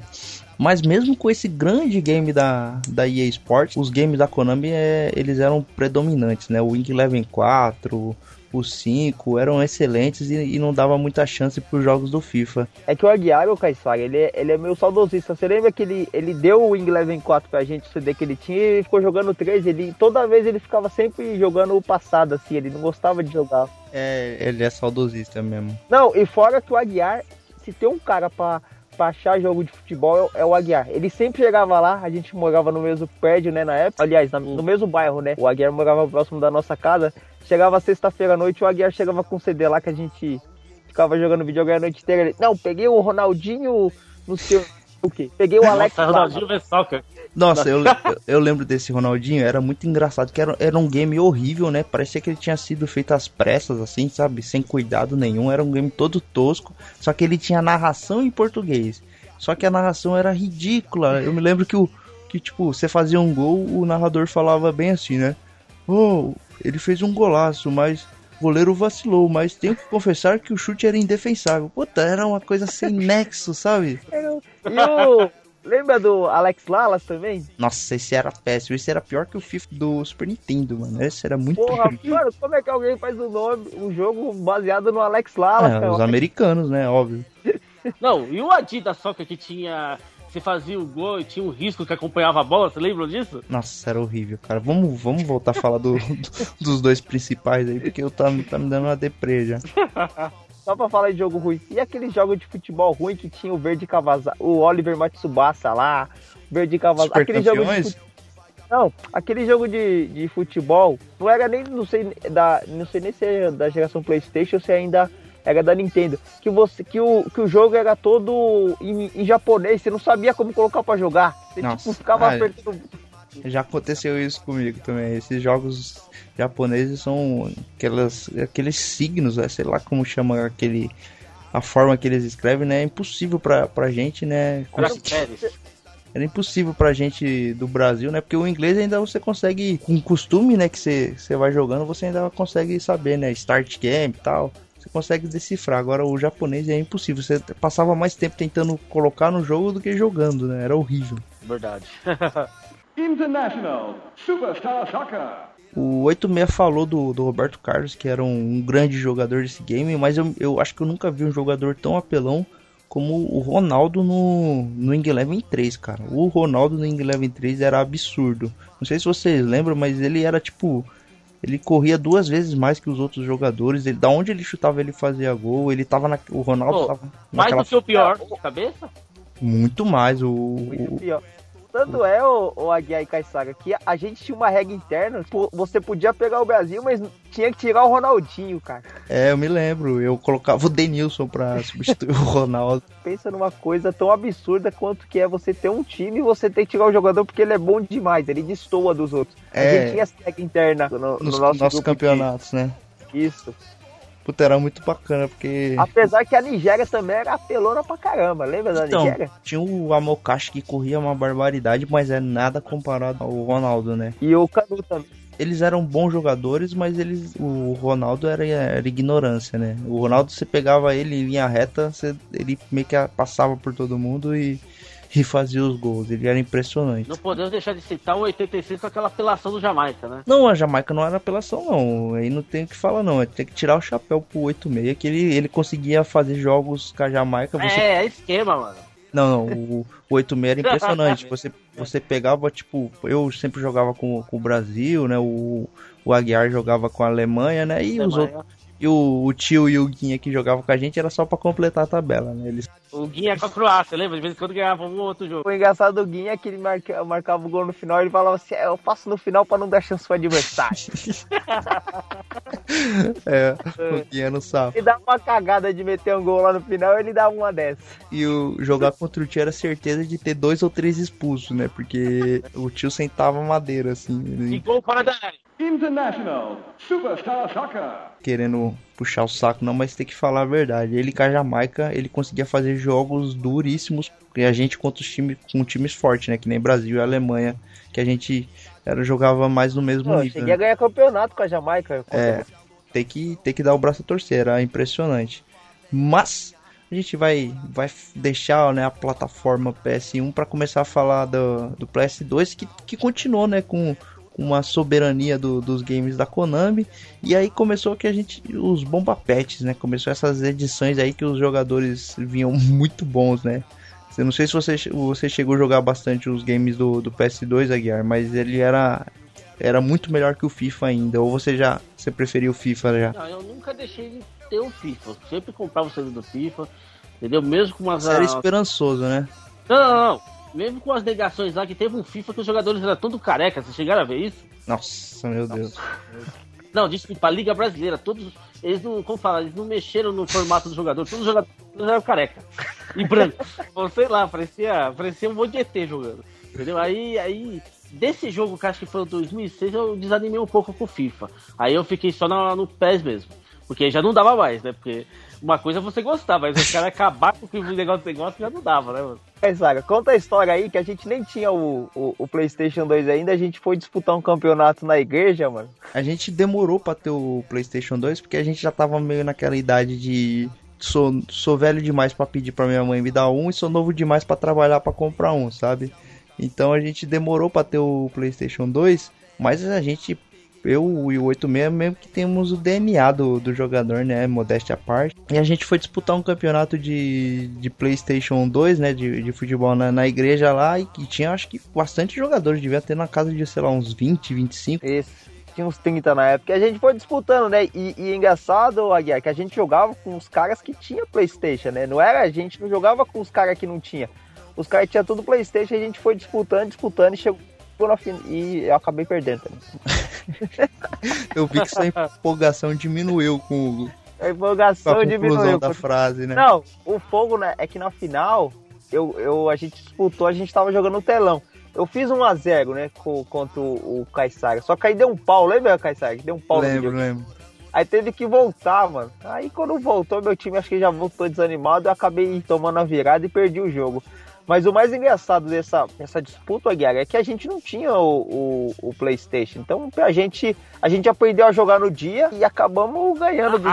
Speaker 1: Mas mesmo com esse grande game da, da EA Sports, os games da Konami é, eles eram predominantes, né? O Wing Eleven 4, os 5 eram excelentes e, e, não dava muita chance para os jogos do FIFA.
Speaker 2: É que o Aguiar, o Caissara, ele, é, ele é meio saudosista. Você lembra que ele, ele deu o Wing Eleven 4 pra gente, o CD que ele tinha, e ele ficou jogando 3. Ele, toda vez ele ficava sempre jogando o passado, assim, ele não gostava de jogar.
Speaker 1: É, ele é saudosista mesmo.
Speaker 2: Não, e fora que o Aguiar, se tem um cara pra pra achar jogo de futebol é o Aguiar. Ele sempre chegava lá, a gente morava no mesmo prédio, né, na época. Aliás, no mesmo bairro, né? O Aguiar morava próximo da nossa casa. Chegava sexta-feira à noite, o Aguiar chegava com um CD lá que a gente ficava jogando videogame a noite inteira. Ele, não, peguei o Ronaldinho no seu o quê? Peguei o Alex.
Speaker 3: Nossa, Ronaldinho Soccer.
Speaker 1: Nossa, eu, eu lembro desse Ronaldinho, era muito engraçado, que era, era um game horrível, né? Parecia que ele tinha sido feito às pressas, assim, sabe? Sem cuidado nenhum, era um game todo tosco, só que ele tinha narração em português. Só que a narração era ridícula. Eu me lembro que o que tipo, você fazia um gol, o narrador falava bem assim, né? Oh, ele fez um golaço, mas o goleiro vacilou, mas tenho que confessar que o chute era indefensável. Puta, era uma coisa sem nexo, sabe?
Speaker 2: E o... Lembra do Alex Lalas também?
Speaker 1: Nossa, esse era péssimo. Esse era pior que o FIFA do Super Nintendo, mano. Esse era muito
Speaker 2: Porra, mano, como é que alguém faz um nome, um jogo baseado no Alex Lalas?
Speaker 1: É, os americanos, né? Óbvio.
Speaker 3: Não, e o Adidas Soccer que tinha você fazia o gol e tinha um risco que acompanhava a bola, você lembra disso?
Speaker 1: Nossa, era horrível, cara. Vamos, vamos voltar a falar do, dos dois principais aí, porque eu tá, tá me dando uma deprê já.
Speaker 2: Só pra falar de jogo ruim. E aquele jogo de futebol ruim que tinha o Verde Cavazar, o Oliver Matsubasa lá, Verde Cavazar. Aquele jogo de fute... Não, aquele jogo de, de futebol não era nem, não sei, da, não sei nem se é da geração Playstation ou se ainda era da Nintendo. Que, você, que, o, que o jogo era todo em, em japonês, você não sabia como colocar para jogar. Você
Speaker 1: Nossa.
Speaker 2: tipo, ficava
Speaker 1: Ah,
Speaker 2: apertando.
Speaker 1: Já aconteceu isso comigo também. Esses jogos japoneses são aquelas, aqueles signos, né? sei lá como chama aquele. A forma que eles escrevem, né? É impossível pra, pra gente, né?
Speaker 3: Caracteres.
Speaker 1: Era impossível pra gente do Brasil, né? Porque o inglês ainda você consegue, com costume, né? Que você, você vai jogando, você ainda consegue saber, né? Start game e tal. Você consegue decifrar. Agora o japonês é impossível. Você passava mais tempo tentando colocar no jogo do que jogando, né? Era horrível.
Speaker 3: Verdade.
Speaker 4: International Superstar Soccer.
Speaker 1: O 86 falou do, do Roberto Carlos, que era um, um grande jogador desse game, mas eu, eu acho que eu nunca vi um jogador tão apelão como o Ronaldo no, no Ing Eleven 3, cara. O Ronaldo no Ing Eleven 3 era absurdo. Não sei se vocês lembram, mas ele era tipo. Ele corria duas vezes mais que os outros jogadores. Ele, da onde ele chutava, ele fazia gol. Ele tava na. O Ronaldo
Speaker 3: Pô,
Speaker 1: tava
Speaker 3: Mais
Speaker 1: naquela.
Speaker 3: do que o pior de cabeça?
Speaker 1: Muito mais. O,
Speaker 2: Muito
Speaker 1: o-
Speaker 2: pior. Tanto é, o, o Aguiar e Caissaga, que a gente tinha uma regra interna, você podia pegar o Brasil, mas tinha que tirar o Ronaldinho, cara.
Speaker 1: é, eu me lembro. Eu colocava o Denilson pra substituir o Ronaldo.
Speaker 2: Pensa numa coisa tão absurda quanto que é você ter um time e você ter que tirar o jogador porque ele é bom demais, ele destoa dos outros. A
Speaker 1: É.
Speaker 2: gente tinha essa regra interna no, no
Speaker 1: Nos
Speaker 2: nosso
Speaker 1: nossos campeonatos, né?
Speaker 2: de- Isso.
Speaker 1: Puta, era muito bacana, porque.
Speaker 2: Apesar que a Nigéria também era apelona pra caramba, lembra da
Speaker 1: Então,
Speaker 2: Nigéria?
Speaker 1: tinha o Amokashi que corria uma barbaridade, mas é nada comparado ao Ronaldo, né?
Speaker 2: E o Canu também.
Speaker 1: Eles eram bons jogadores, mas eles o Ronaldo era, era ignorância, né? O Ronaldo, você pegava ele em linha reta, você- ele meio que passava por todo mundo e, e fazia os gols. Ele era impressionante.
Speaker 3: Não podemos deixar de citar o 86 com aquela apelação do Jamaica, né?
Speaker 1: Não, a Jamaica não era apelação, não. Aí não tem o que falar, não. Tem que tirar o chapéu pro 86, que ele, ele conseguia fazer jogos com a Jamaica. Você
Speaker 3: É, é esquema, mano.
Speaker 1: Não, não, o, o 86 era impressionante. Você, você pegava, tipo, eu sempre jogava com, com o Brasil, né? O, o Aguiar jogava com a Alemanha, né? E, os
Speaker 3: Alemanha.
Speaker 1: E o, o tio e o Guinha que jogavam com a gente era só pra completar a tabela, né? Eles,
Speaker 3: O Guinha com a Croácia, lembra? De vez em quando ganhava um outro jogo.
Speaker 2: O engraçado do Guinha é que ele marca- marcava o gol no final e ele falava assim: "É, eu faço no final pra não dar chance pro adversário.
Speaker 1: é, o Guinha no safo.
Speaker 2: ele dava uma cagada de meter um gol lá no final ele dava uma dessa.
Speaker 1: E o jogar contra o tio era certeza de ter dois ou três expulsos, né? Porque o tio sentava madeira, assim,
Speaker 3: E
Speaker 1: ele
Speaker 3: gol fora da área.
Speaker 4: International Superstar Soccer.
Speaker 1: querendo puxar o saco, não, mas tem que falar a verdade. Ele com a Jamaica, ele conseguia fazer jogos duríssimos. E a gente contra os times, com times fortes, né? Que nem Brasil e Alemanha, que a gente era, jogava mais no mesmo
Speaker 2: Pô,
Speaker 1: nível.
Speaker 2: cheguei a
Speaker 1: né?
Speaker 2: ganhar campeonato com a Jamaica.
Speaker 1: É, tem que, tem que dar o braço a torcer, era impressionante. Mas a gente vai, vai deixar né, a plataforma PS1 para começar a falar do, do PS2, que, que continuou né, com uma soberania do- dos games da Konami. E aí começou que a gente. Os bomba pets, né? Começou essas edições aí que os jogadores vinham muito bons, né? Eu não sei se você, você chegou a jogar bastante os games do, do PS2, Aguiar, mas ele era era muito melhor que o FIFA ainda. Ou você já você preferia o FIFA já?
Speaker 3: Não, eu nunca deixei de ter o FIFA. Sempre comprava o servidor do FIFA, entendeu? Mesmo com umas.
Speaker 1: Você era esperançoso, né?
Speaker 3: Não, não, não. Mesmo com as negações lá, que teve um FIFA que os jogadores eram tudo careca. Vocês chegaram a ver isso?
Speaker 1: Nossa, meu Deus.
Speaker 3: Não, desculpa, a Liga Brasileira, todos. Eles não, como fala, eles não mexeram no formato do jogador, todos os jogadores eram careca. E branco. Ou sei lá, parecia, parecia um monte de ET jogando. Entendeu? Aí, aí, desse jogo que acho que foi o 2006, eu desanimei um pouco com o FIFA. Aí eu fiquei só na- no PES mesmo. Porque aí já não dava mais, né? Porque uma coisa é você gostar, mas os caras acabar com o negócio que você gosta já não dava, né, mano?
Speaker 2: É, Saga, conta a história aí que a gente nem tinha o, o, o PlayStation 2 ainda, a gente foi disputar um campeonato na igreja, mano.
Speaker 1: A gente demorou pra ter o PlayStation 2 porque a gente já tava meio naquela idade de sou, sou velho demais pra pedir pra minha mãe me dar um e sou novo demais pra trabalhar pra comprar um, sabe? Então a gente demorou pra ter o PlayStation 2, mas a gente eu e o 86 mesmo que temos o DNA do, do jogador, né? Modéstia à parte. E a gente foi disputar um campeonato de, de PlayStation 2, né? De, de futebol na, na igreja lá e, e tinha acho que bastante jogadores, devia ter na casa de, sei lá, uns 20, 25.
Speaker 2: Isso tinha uns 30 na época, a gente foi disputando, né? E, e engraçado, Aguiar, que a gente jogava com os caras que tinha Playstation, né? Não era a gente, não jogava com os caras que não tinha. Os caras tinham tudo Playstation, a gente foi disputando, disputando, e chegou e eu acabei perdendo também.
Speaker 1: eu vi que sua empolgação diminuiu com o...
Speaker 2: A empolgação a diminuiu.
Speaker 1: da frase, né?
Speaker 2: Não, o fogo, né, é que na final, eu, eu, a gente disputou, a gente tava jogando no telão. Eu fiz 1x0, né, com, contra o, o Caissara. Só que aí deu um pau, lembra, Caissara? Que deu um pau
Speaker 1: Lembro, lembro.
Speaker 2: Aí teve que voltar, mano. Aí quando voltou, meu time acho que já voltou desanimado. Eu acabei tomando a virada e perdi o jogo. Mas o mais engraçado dessa, dessa disputa, Aguiar, é que a gente não tinha o, o, o, PlayStation. Então, a gente, a gente aprendeu a jogar no dia e acabamos ganhando do,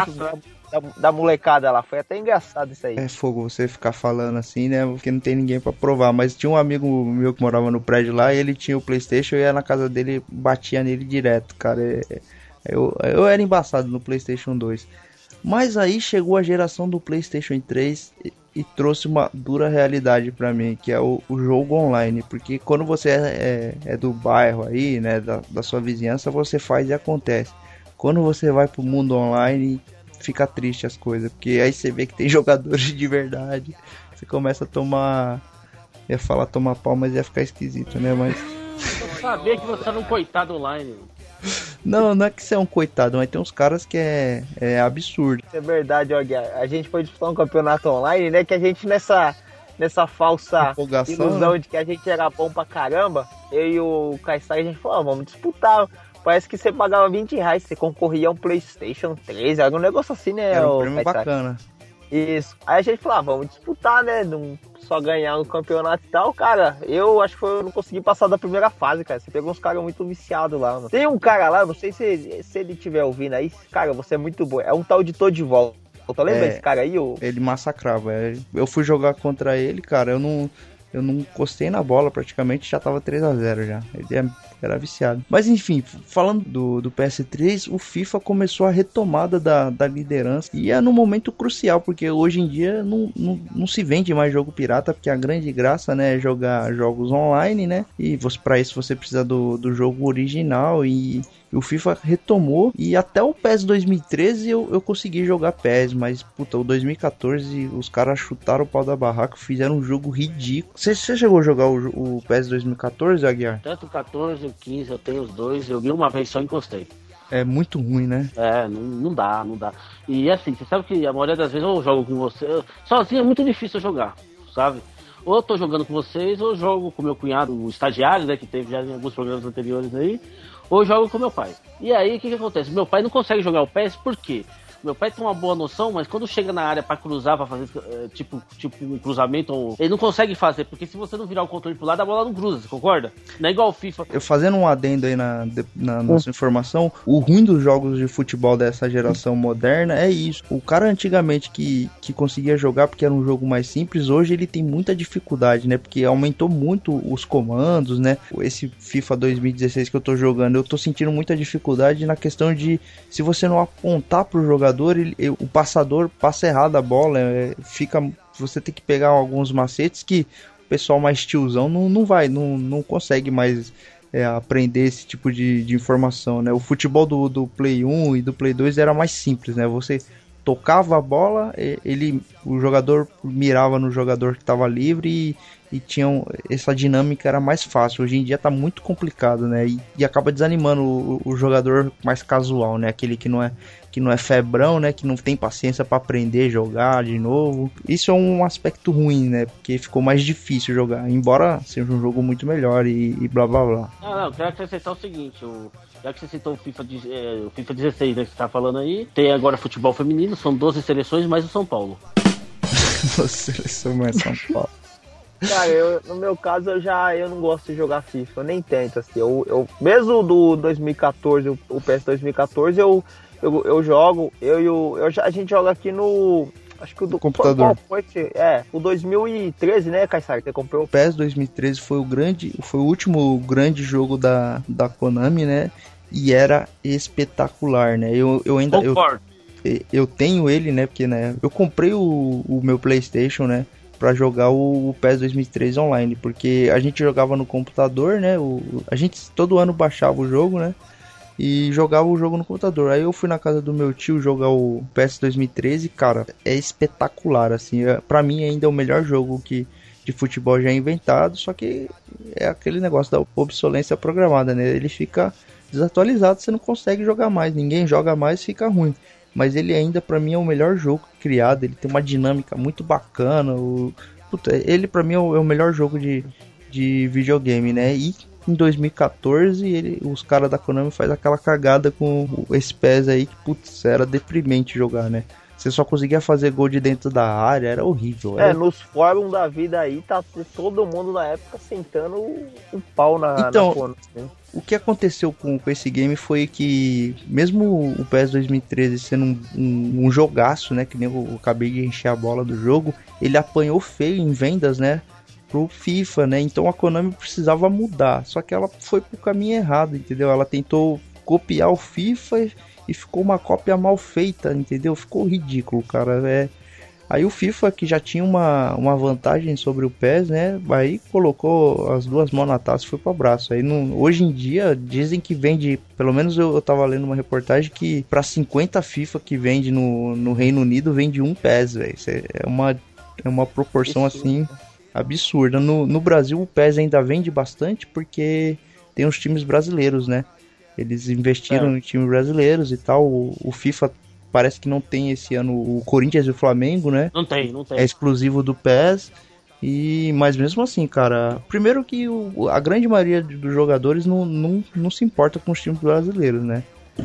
Speaker 2: da, da, molecada lá. Foi até engraçado isso aí.
Speaker 1: É fogo você ficar falando assim, né? Porque não tem ninguém para provar. Mas tinha um amigo meu que morava no prédio lá e ele tinha o PlayStation e ia na casa dele batia nele direto, cara. É, eu, eu era embaçado no PlayStation 2. Mas aí chegou a geração do PlayStation 3 e, trouxe uma dura realidade para mim, que é o, o, jogo online. Porque quando você é, é, é do bairro aí, né, da, da, sua vizinhança, você faz e acontece. Quando você vai pro mundo online, fica triste as coisas, porque aí você vê que tem jogadores de verdade. Você começa a tomar. ia falar tomar pau, mas ia ficar esquisito, né? Mas.
Speaker 3: Sabia que você era um coitado online.
Speaker 1: Não, não é que você é um coitado, mas tem uns caras que é, é absurdo.
Speaker 2: É verdade, ó, a gente foi disputar um campeonato online, né? Que a gente nessa, nessa falsa Empolgação, ilusão né? de que a gente era bom pra caramba, eu e o Kaysai, a gente falou, ah, vamos disputar. Parece que você pagava 20 reais, você concorria a um Playstation 3, era um negócio assim, né?
Speaker 1: Era um prêmio bacana.
Speaker 2: Isso. Aí a gente falou, ah, vamos disputar, né? Não só ganhar um campeonato e tal, cara. Eu acho que eu não consegui passar da primeira fase, cara. Você pegou uns caras muito viciados lá, mano. Tem um cara lá, não sei se, se ele estiver ouvindo aí, cara, você é muito bom. É um tal de Tô de Volta. Lembra é, esse cara aí? Ou...
Speaker 1: Ele massacrava. É, eu fui jogar contra ele, cara. Eu não, eu não encostei na bola praticamente, já tava 3 a 0 já. Ele é era viciado. Mas enfim, falando do, do PS3, o FIFA começou a retomada da, da liderança e é num momento crucial, porque hoje em dia não, não, não se vende mais jogo pirata, porque a grande graça né, é jogar jogos online, né? E para isso você precisa do, do jogo original e o FIFA retomou e até o PES 2013 eu, eu consegui jogar PES, mas puta, o 2014 os caras chutaram o pau da barraca, fizeram um jogo ridículo. Você chegou a jogar o, o PES 2014, Aguiar?
Speaker 3: Tanto o 14 e o 15, eu tenho os dois, joguei uma vez só e encostei.
Speaker 1: É muito ruim, né?
Speaker 3: É, não, não dá, não dá. E assim, você sabe que a maioria das vezes eu jogo com você. Sozinho é muito difícil jogar, sabe? Ou eu tô jogando com vocês, ou jogo com meu cunhado, o estagiário, né? Que teve já em alguns programas anteriores aí ou jogo com meu pai. E aí o que, que acontece? Meu pai não consegue jogar o PS por quê? Meu pai tem uma boa noção, mas quando chega na área para cruzar, para fazer eh, tipo, tipo um cruzamento, ele não consegue fazer, porque se você não virar o controle pro lado, a bola não cruza, você concorda? Não é igual o FIFA.
Speaker 1: Eu fazendo um adendo aí na, na nossa informação, o ruim dos jogos de futebol dessa geração moderna é isso. O cara antigamente que, que conseguia jogar porque era um jogo mais simples, hoje ele tem muita dificuldade, né? Porque aumentou muito os comandos, né? Esse FIFA 2016 que eu tô jogando, eu tô sentindo muita dificuldade na questão de se você não apontar pro jogador jogador, ele, o passador passa errado a bola, é, fica você tem que pegar alguns macetes que o pessoal mais tiozão não, não vai, não, não consegue mais é, aprender esse tipo de, de informação, né? O futebol do, do Play 1 e do Play 2 era mais simples, né? Você tocava a bola, ele, o jogador mirava no jogador que estava livre e, e tinham essa dinâmica era mais fácil. Hoje em dia tá muito complicado, né? E, e acaba desanimando o, o, jogador mais casual, né? Aquele que não é que não é febrão, né? Que não tem paciência para aprender a jogar de novo. Isso é um aspecto ruim, né? Porque ficou mais difícil jogar, embora seja um jogo muito melhor e, e blá blá blá.
Speaker 3: Não, não, quero acrescentar o seguinte, o já que você citou o FIFA, é, o FIFA 16, né, que você tá falando aí, tem agora futebol feminino, são 12 seleções mais o São Paulo.
Speaker 1: 12 seleções mais São Paulo.
Speaker 2: Cara, eu, no meu caso, eu já eu não gosto de jogar FIFA, eu nem tento, assim. Eu, eu, mesmo do 2014, o, o PS 2014, eu, eu, eu jogo, eu e o. Eu, a gente joga aqui no. Acho que o do
Speaker 1: computador.
Speaker 2: Foi, foi, é, o 2013, né, Kaysar, que comprou?
Speaker 1: O PES 2013 foi o grande, foi o último grande jogo da, da Konami, né? e era espetacular, né? Eu, eu ainda eu, eu tenho ele, né? Porque né, eu comprei o, o meu PlayStation, né? para jogar o, o PES 2003 online, porque a gente jogava no computador, né? O, a gente todo ano baixava o jogo, né? E jogava o jogo no computador. Aí eu fui na casa do meu tio jogar o PS 2013, cara, é espetacular, assim. É, para mim ainda é o melhor jogo que de futebol já inventado, só que é aquele negócio da obsolência programada, né? Ele fica desatualizado, você não consegue jogar mais, ninguém joga mais, fica ruim mas ele ainda para mim é o melhor jogo criado, ele tem uma dinâmica muito bacana, o, puta, ele para mim é o, é o, melhor jogo de, de videogame, né? E em 2014 ele, os caras da Konami faz aquela cagada com esse PES aí que putz, era deprimente jogar, né? Você só conseguia fazer gol de dentro da área, era horrível.
Speaker 2: Era... É, nos fóruns da vida aí, tá todo mundo na época sentando o pau na,
Speaker 1: então, na né? O que aconteceu com, com esse game foi que, mesmo o PES 2013 sendo um, um, um jogaço, né? Que nem eu, eu acabei de encher a bola do jogo, ele apanhou feio em vendas, né? Pro FIFA, né? Então a Konami precisava mudar. Só que ela foi pro caminho errado, entendeu? Ela tentou copiar o FIFA e ficou uma cópia mal feita, entendeu? Ficou ridículo, cara. É... Aí o FIFA, que já tinha uma, uma vantagem sobre o PES, né? Aí colocou as duas mãos na taça e foi pro abraço. Aí não, hoje em dia dizem que vende, pelo menos eu, eu tava lendo uma reportagem que para 50 FIFA que vende no, no Reino Unido vende um PES, velho. É uma, é uma proporção assim absurda. No, no Brasil o PES ainda vende bastante porque tem os times brasileiros, né? Eles investiram é. em times brasileiros e tal. O, o, FIFA parece que não tem esse ano o Corinthians e o Flamengo, né?
Speaker 3: Não tem, não tem.
Speaker 1: É exclusivo do PES. E, mas mesmo assim, cara, primeiro que o, a grande maioria dos jogadores não, não, não se importa com os times brasileiros, né?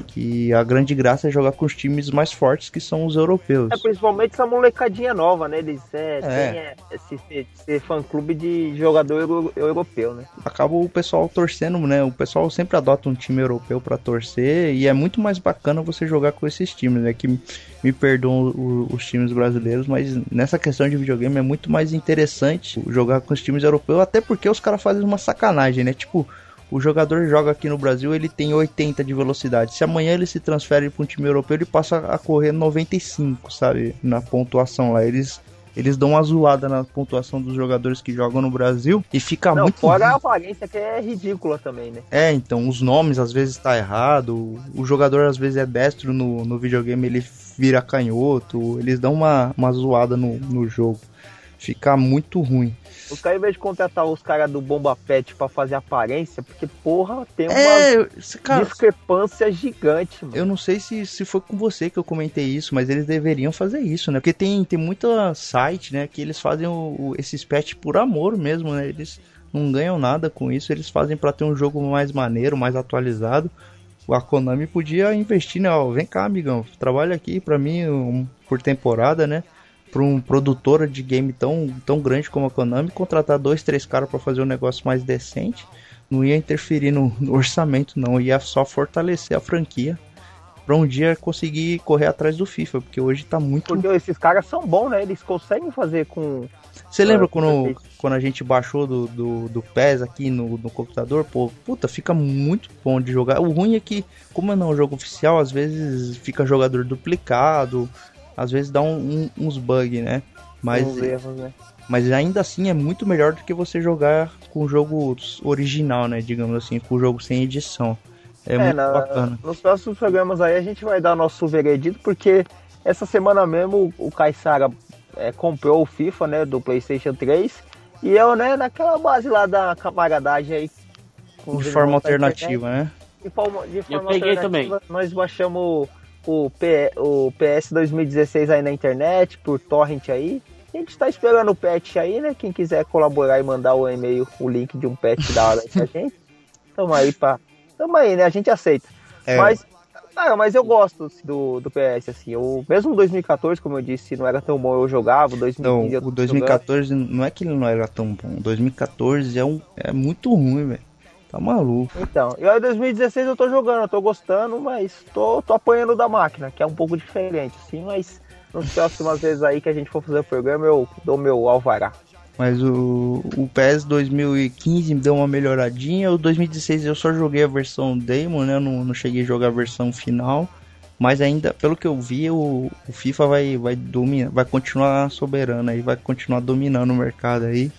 Speaker 1: Que a grande graça é jogar com os times mais fortes que são os europeus.
Speaker 2: É, principalmente essa molecadinha nova, né? Eles é, é. Tem, é, esse, esse fã-clube de jogador euro, europeu, né?
Speaker 1: Acaba o pessoal torcendo, né? O pessoal sempre adota um time europeu para torcer e é muito mais bacana você jogar com esses times, né? Que me perdoam os times brasileiros, mas nessa questão de videogame é muito mais interessante jogar com os times europeus, até porque os caras fazem uma sacanagem, né? Tipo, o jogador joga aqui no Brasil, ele tem 80 de velocidade. Se amanhã ele se transfere para um time europeu, ele passa a correr 95, sabe? Na pontuação lá. Eles eles dão uma zoada na pontuação dos jogadores que jogam no Brasil e fica Não, muito.
Speaker 2: Fora a aparência que é ridícula também, né?
Speaker 1: É, então, os nomes às vezes tá errado, o jogador às vezes é destro no, no videogame, ele vira canhoto, eles dão uma, uma zoada no, no jogo. Fica muito ruim.
Speaker 2: Os caras, em vez de contratar os caras do Bomba Pet pra fazer aparência, porque, porra, tem uma
Speaker 1: é, cara,
Speaker 2: discrepância gigante,
Speaker 1: mano. Eu não sei se, se foi com você que eu comentei isso, mas eles deveriam fazer isso, né? Porque tem, tem muita site, né, que eles fazem o, o, esses pets por amor mesmo, né? Eles não ganham nada com isso, eles fazem para ter um jogo mais maneiro, mais atualizado. A Konami podia investir, né? Ó, vem cá, amigão, trabalha aqui pra mim um, por temporada, né? Para um produtora de game tão, tão grande como a Konami contratar dois, três caras para fazer um negócio mais decente, não ia interferir no, no, orçamento, não, ia só fortalecer a franquia para um dia conseguir correr atrás do FIFA, porque hoje tá muito.
Speaker 2: Porque esses caras são bons, né? Eles conseguem fazer com.
Speaker 1: Você lembra quando, quando a gente baixou do, do, do PES aqui no, no computador? Pô, puta, fica muito bom de jogar. O ruim é que, como não é um jogo oficial, às vezes fica jogador duplicado, às vezes dá um, um, uns bugs, né? Mas, erros, né? mas ainda assim é muito melhor do que você jogar com o jogo original, né? Digamos assim, com o jogo sem edição. É, é muito na, bacana.
Speaker 2: Nos próximos programas aí a gente vai dar nosso veredito, porque essa semana mesmo o Caissara é, comprou o FIFA, né? Do PlayStation 3. E eu, né, naquela base lá da camaradagem aí.
Speaker 1: De forma alternativa, né?
Speaker 2: De forma, de
Speaker 3: forma eu peguei também.
Speaker 2: Nós baixamos o, P, o PS 2016 aí na internet, por torrent aí. A gente tá esperando o patch aí, né? Quem quiser colaborar e mandar o e-mail, o link de um patch da hora pra gente. Tamo aí pra. Tamo aí, né? A gente aceita. É. Mas. Ah, mas eu gosto do, do PS, assim. Eu, mesmo 2014, como eu disse, não era tão bom, eu jogava. 2015,
Speaker 1: não, o 2014 jogando. não é que ele não era tão bom. 2014 é, um, é muito ruim, velho. Tá maluco.
Speaker 2: Então, e aí 2016 eu tô jogando, eu tô gostando, mas tô, tô apanhando da máquina, que é um pouco diferente, assim, mas nas próximas vezes aí que a gente for fazer o programa, eu dou meu alvará.
Speaker 1: Mas o, o PES 2015 deu uma melhoradinha. O 2016 eu só joguei a versão demo, né? Eu não, não cheguei a jogar a versão final. Mas ainda, pelo que eu vi, o, o FIFA vai, vai, dominar, vai continuar soberano aí, vai continuar dominando o mercado aí.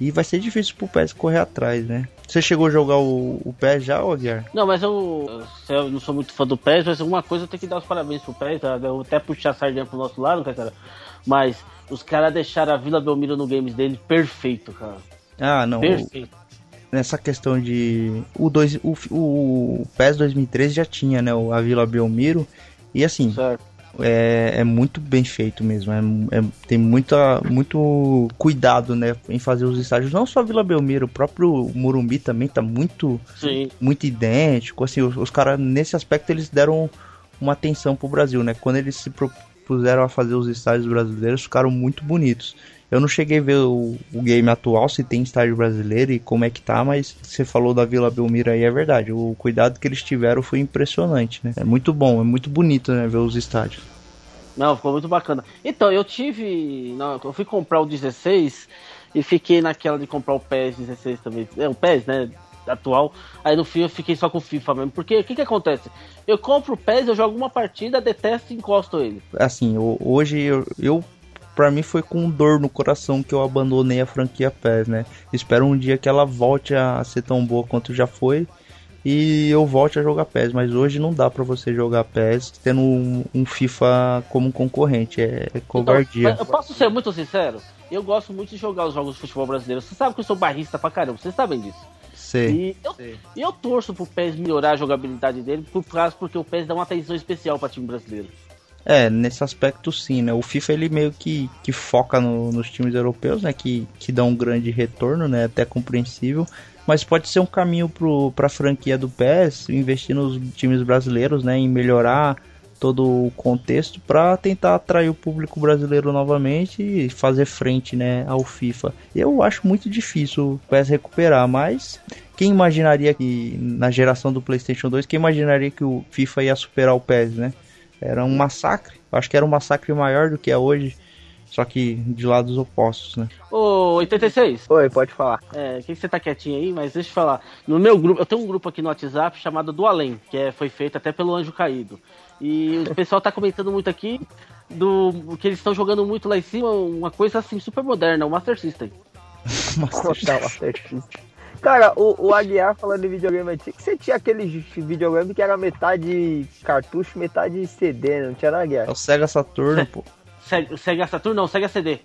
Speaker 1: E vai ser difícil pro PES correr atrás, né? Você chegou a jogar o, o PES já, Aguiar?
Speaker 3: Não, mas eu, eu não sou muito fã do PES, mas uma coisa eu tenho que dar os parabéns pro PES, tá? eu até puxar a sardinha pro nosso lado, cara. Mas os caras deixaram a Vila Belmiro no games dele perfeito, cara.
Speaker 1: Ah, não. Perfeito. nessa questão de. O, dois, o, o PES 2013 já tinha, né? A Vila Belmiro. E assim. Certo é, é muito bem feito mesmo. É, é, tem muita, muito cuidado né, em fazer os estádios. Não só Vila Belmiro, o próprio Murumbi também tá muito, Sim. muito idêntico. Assim, os, os caras, nesse aspecto, eles deram uma atenção pro Brasil, né? Quando eles se propuseram a fazer os estádios brasileiros, ficaram muito bonitos. Eu não cheguei a ver o, o, game atual, se tem estádio brasileiro e como é que tá, mas você falou da Vila Belmiro aí, é verdade. O cuidado que eles tiveram foi impressionante, né? É muito bom, é muito bonito, né, ver os estádios.
Speaker 3: Não, ficou muito bacana. Então, eu tive. Não, eu fui comprar o 16 e fiquei naquela de comprar o PES 16 também. É, o PES, né? Atual. Aí no fim eu fiquei só com o FIFA mesmo. Porque o que, que acontece? Eu compro o PES, eu jogo uma partida, detesto e encosto ele.
Speaker 1: Assim, hoje eu, eu para mim foi com dor no coração que eu abandonei a franquia PES, né? Espero um dia que ela volte a ser tão boa quanto já foi e eu volte a jogar PES, mas hoje não dá para você jogar PES tendo um, um, FIFA como concorrente, é, é covardia.
Speaker 3: Então, eu posso ser muito sincero? Eu gosto muito de jogar os jogos de futebol brasileiro. Você sabe que eu sou barrista pra caramba, vocês sabem disso.
Speaker 1: Sei.
Speaker 3: E eu, Sei. eu torço pro PES melhorar a jogabilidade dele, por causa porque o PES dá uma atenção especial para time brasileiro.
Speaker 1: É, nesse aspecto sim, né? O FIFA ele meio que, que foca no, nos times europeus, né? Que, que dão um grande retorno, né? Até compreensível. Mas pode ser um caminho para a franquia do PES investir nos times brasileiros, né? Em melhorar todo o contexto para tentar atrair o público brasileiro novamente e fazer frente, né, ao FIFA. Eu acho muito difícil o PES recuperar, mas quem imaginaria que na geração do PlayStation 2, quem imaginaria que o FIFA ia superar o PES, né? Era um massacre. Acho que era um massacre maior do que é hoje. Só que de lados opostos, né?
Speaker 3: Ô, 86.
Speaker 2: Oi, pode falar.
Speaker 3: É, que você tá quietinho aí, mas deixa eu falar. No meu grupo, eu tenho um grupo aqui no WhatsApp chamado Do Além, que é, foi feito até pelo Anjo Caído. E o pessoal tá comentando muito aqui do que eles estão jogando muito lá em cima, uma coisa assim super moderna, o Master System.
Speaker 2: Master System. Cara, o, o Aguiar falando de videogame antigo, você tinha aquele videogame que era metade cartucho, metade CD, não tinha nada, Aguiar?
Speaker 1: É o Sega Saturno, pô.
Speaker 3: Sega, Sega Saturno não, Sega CD.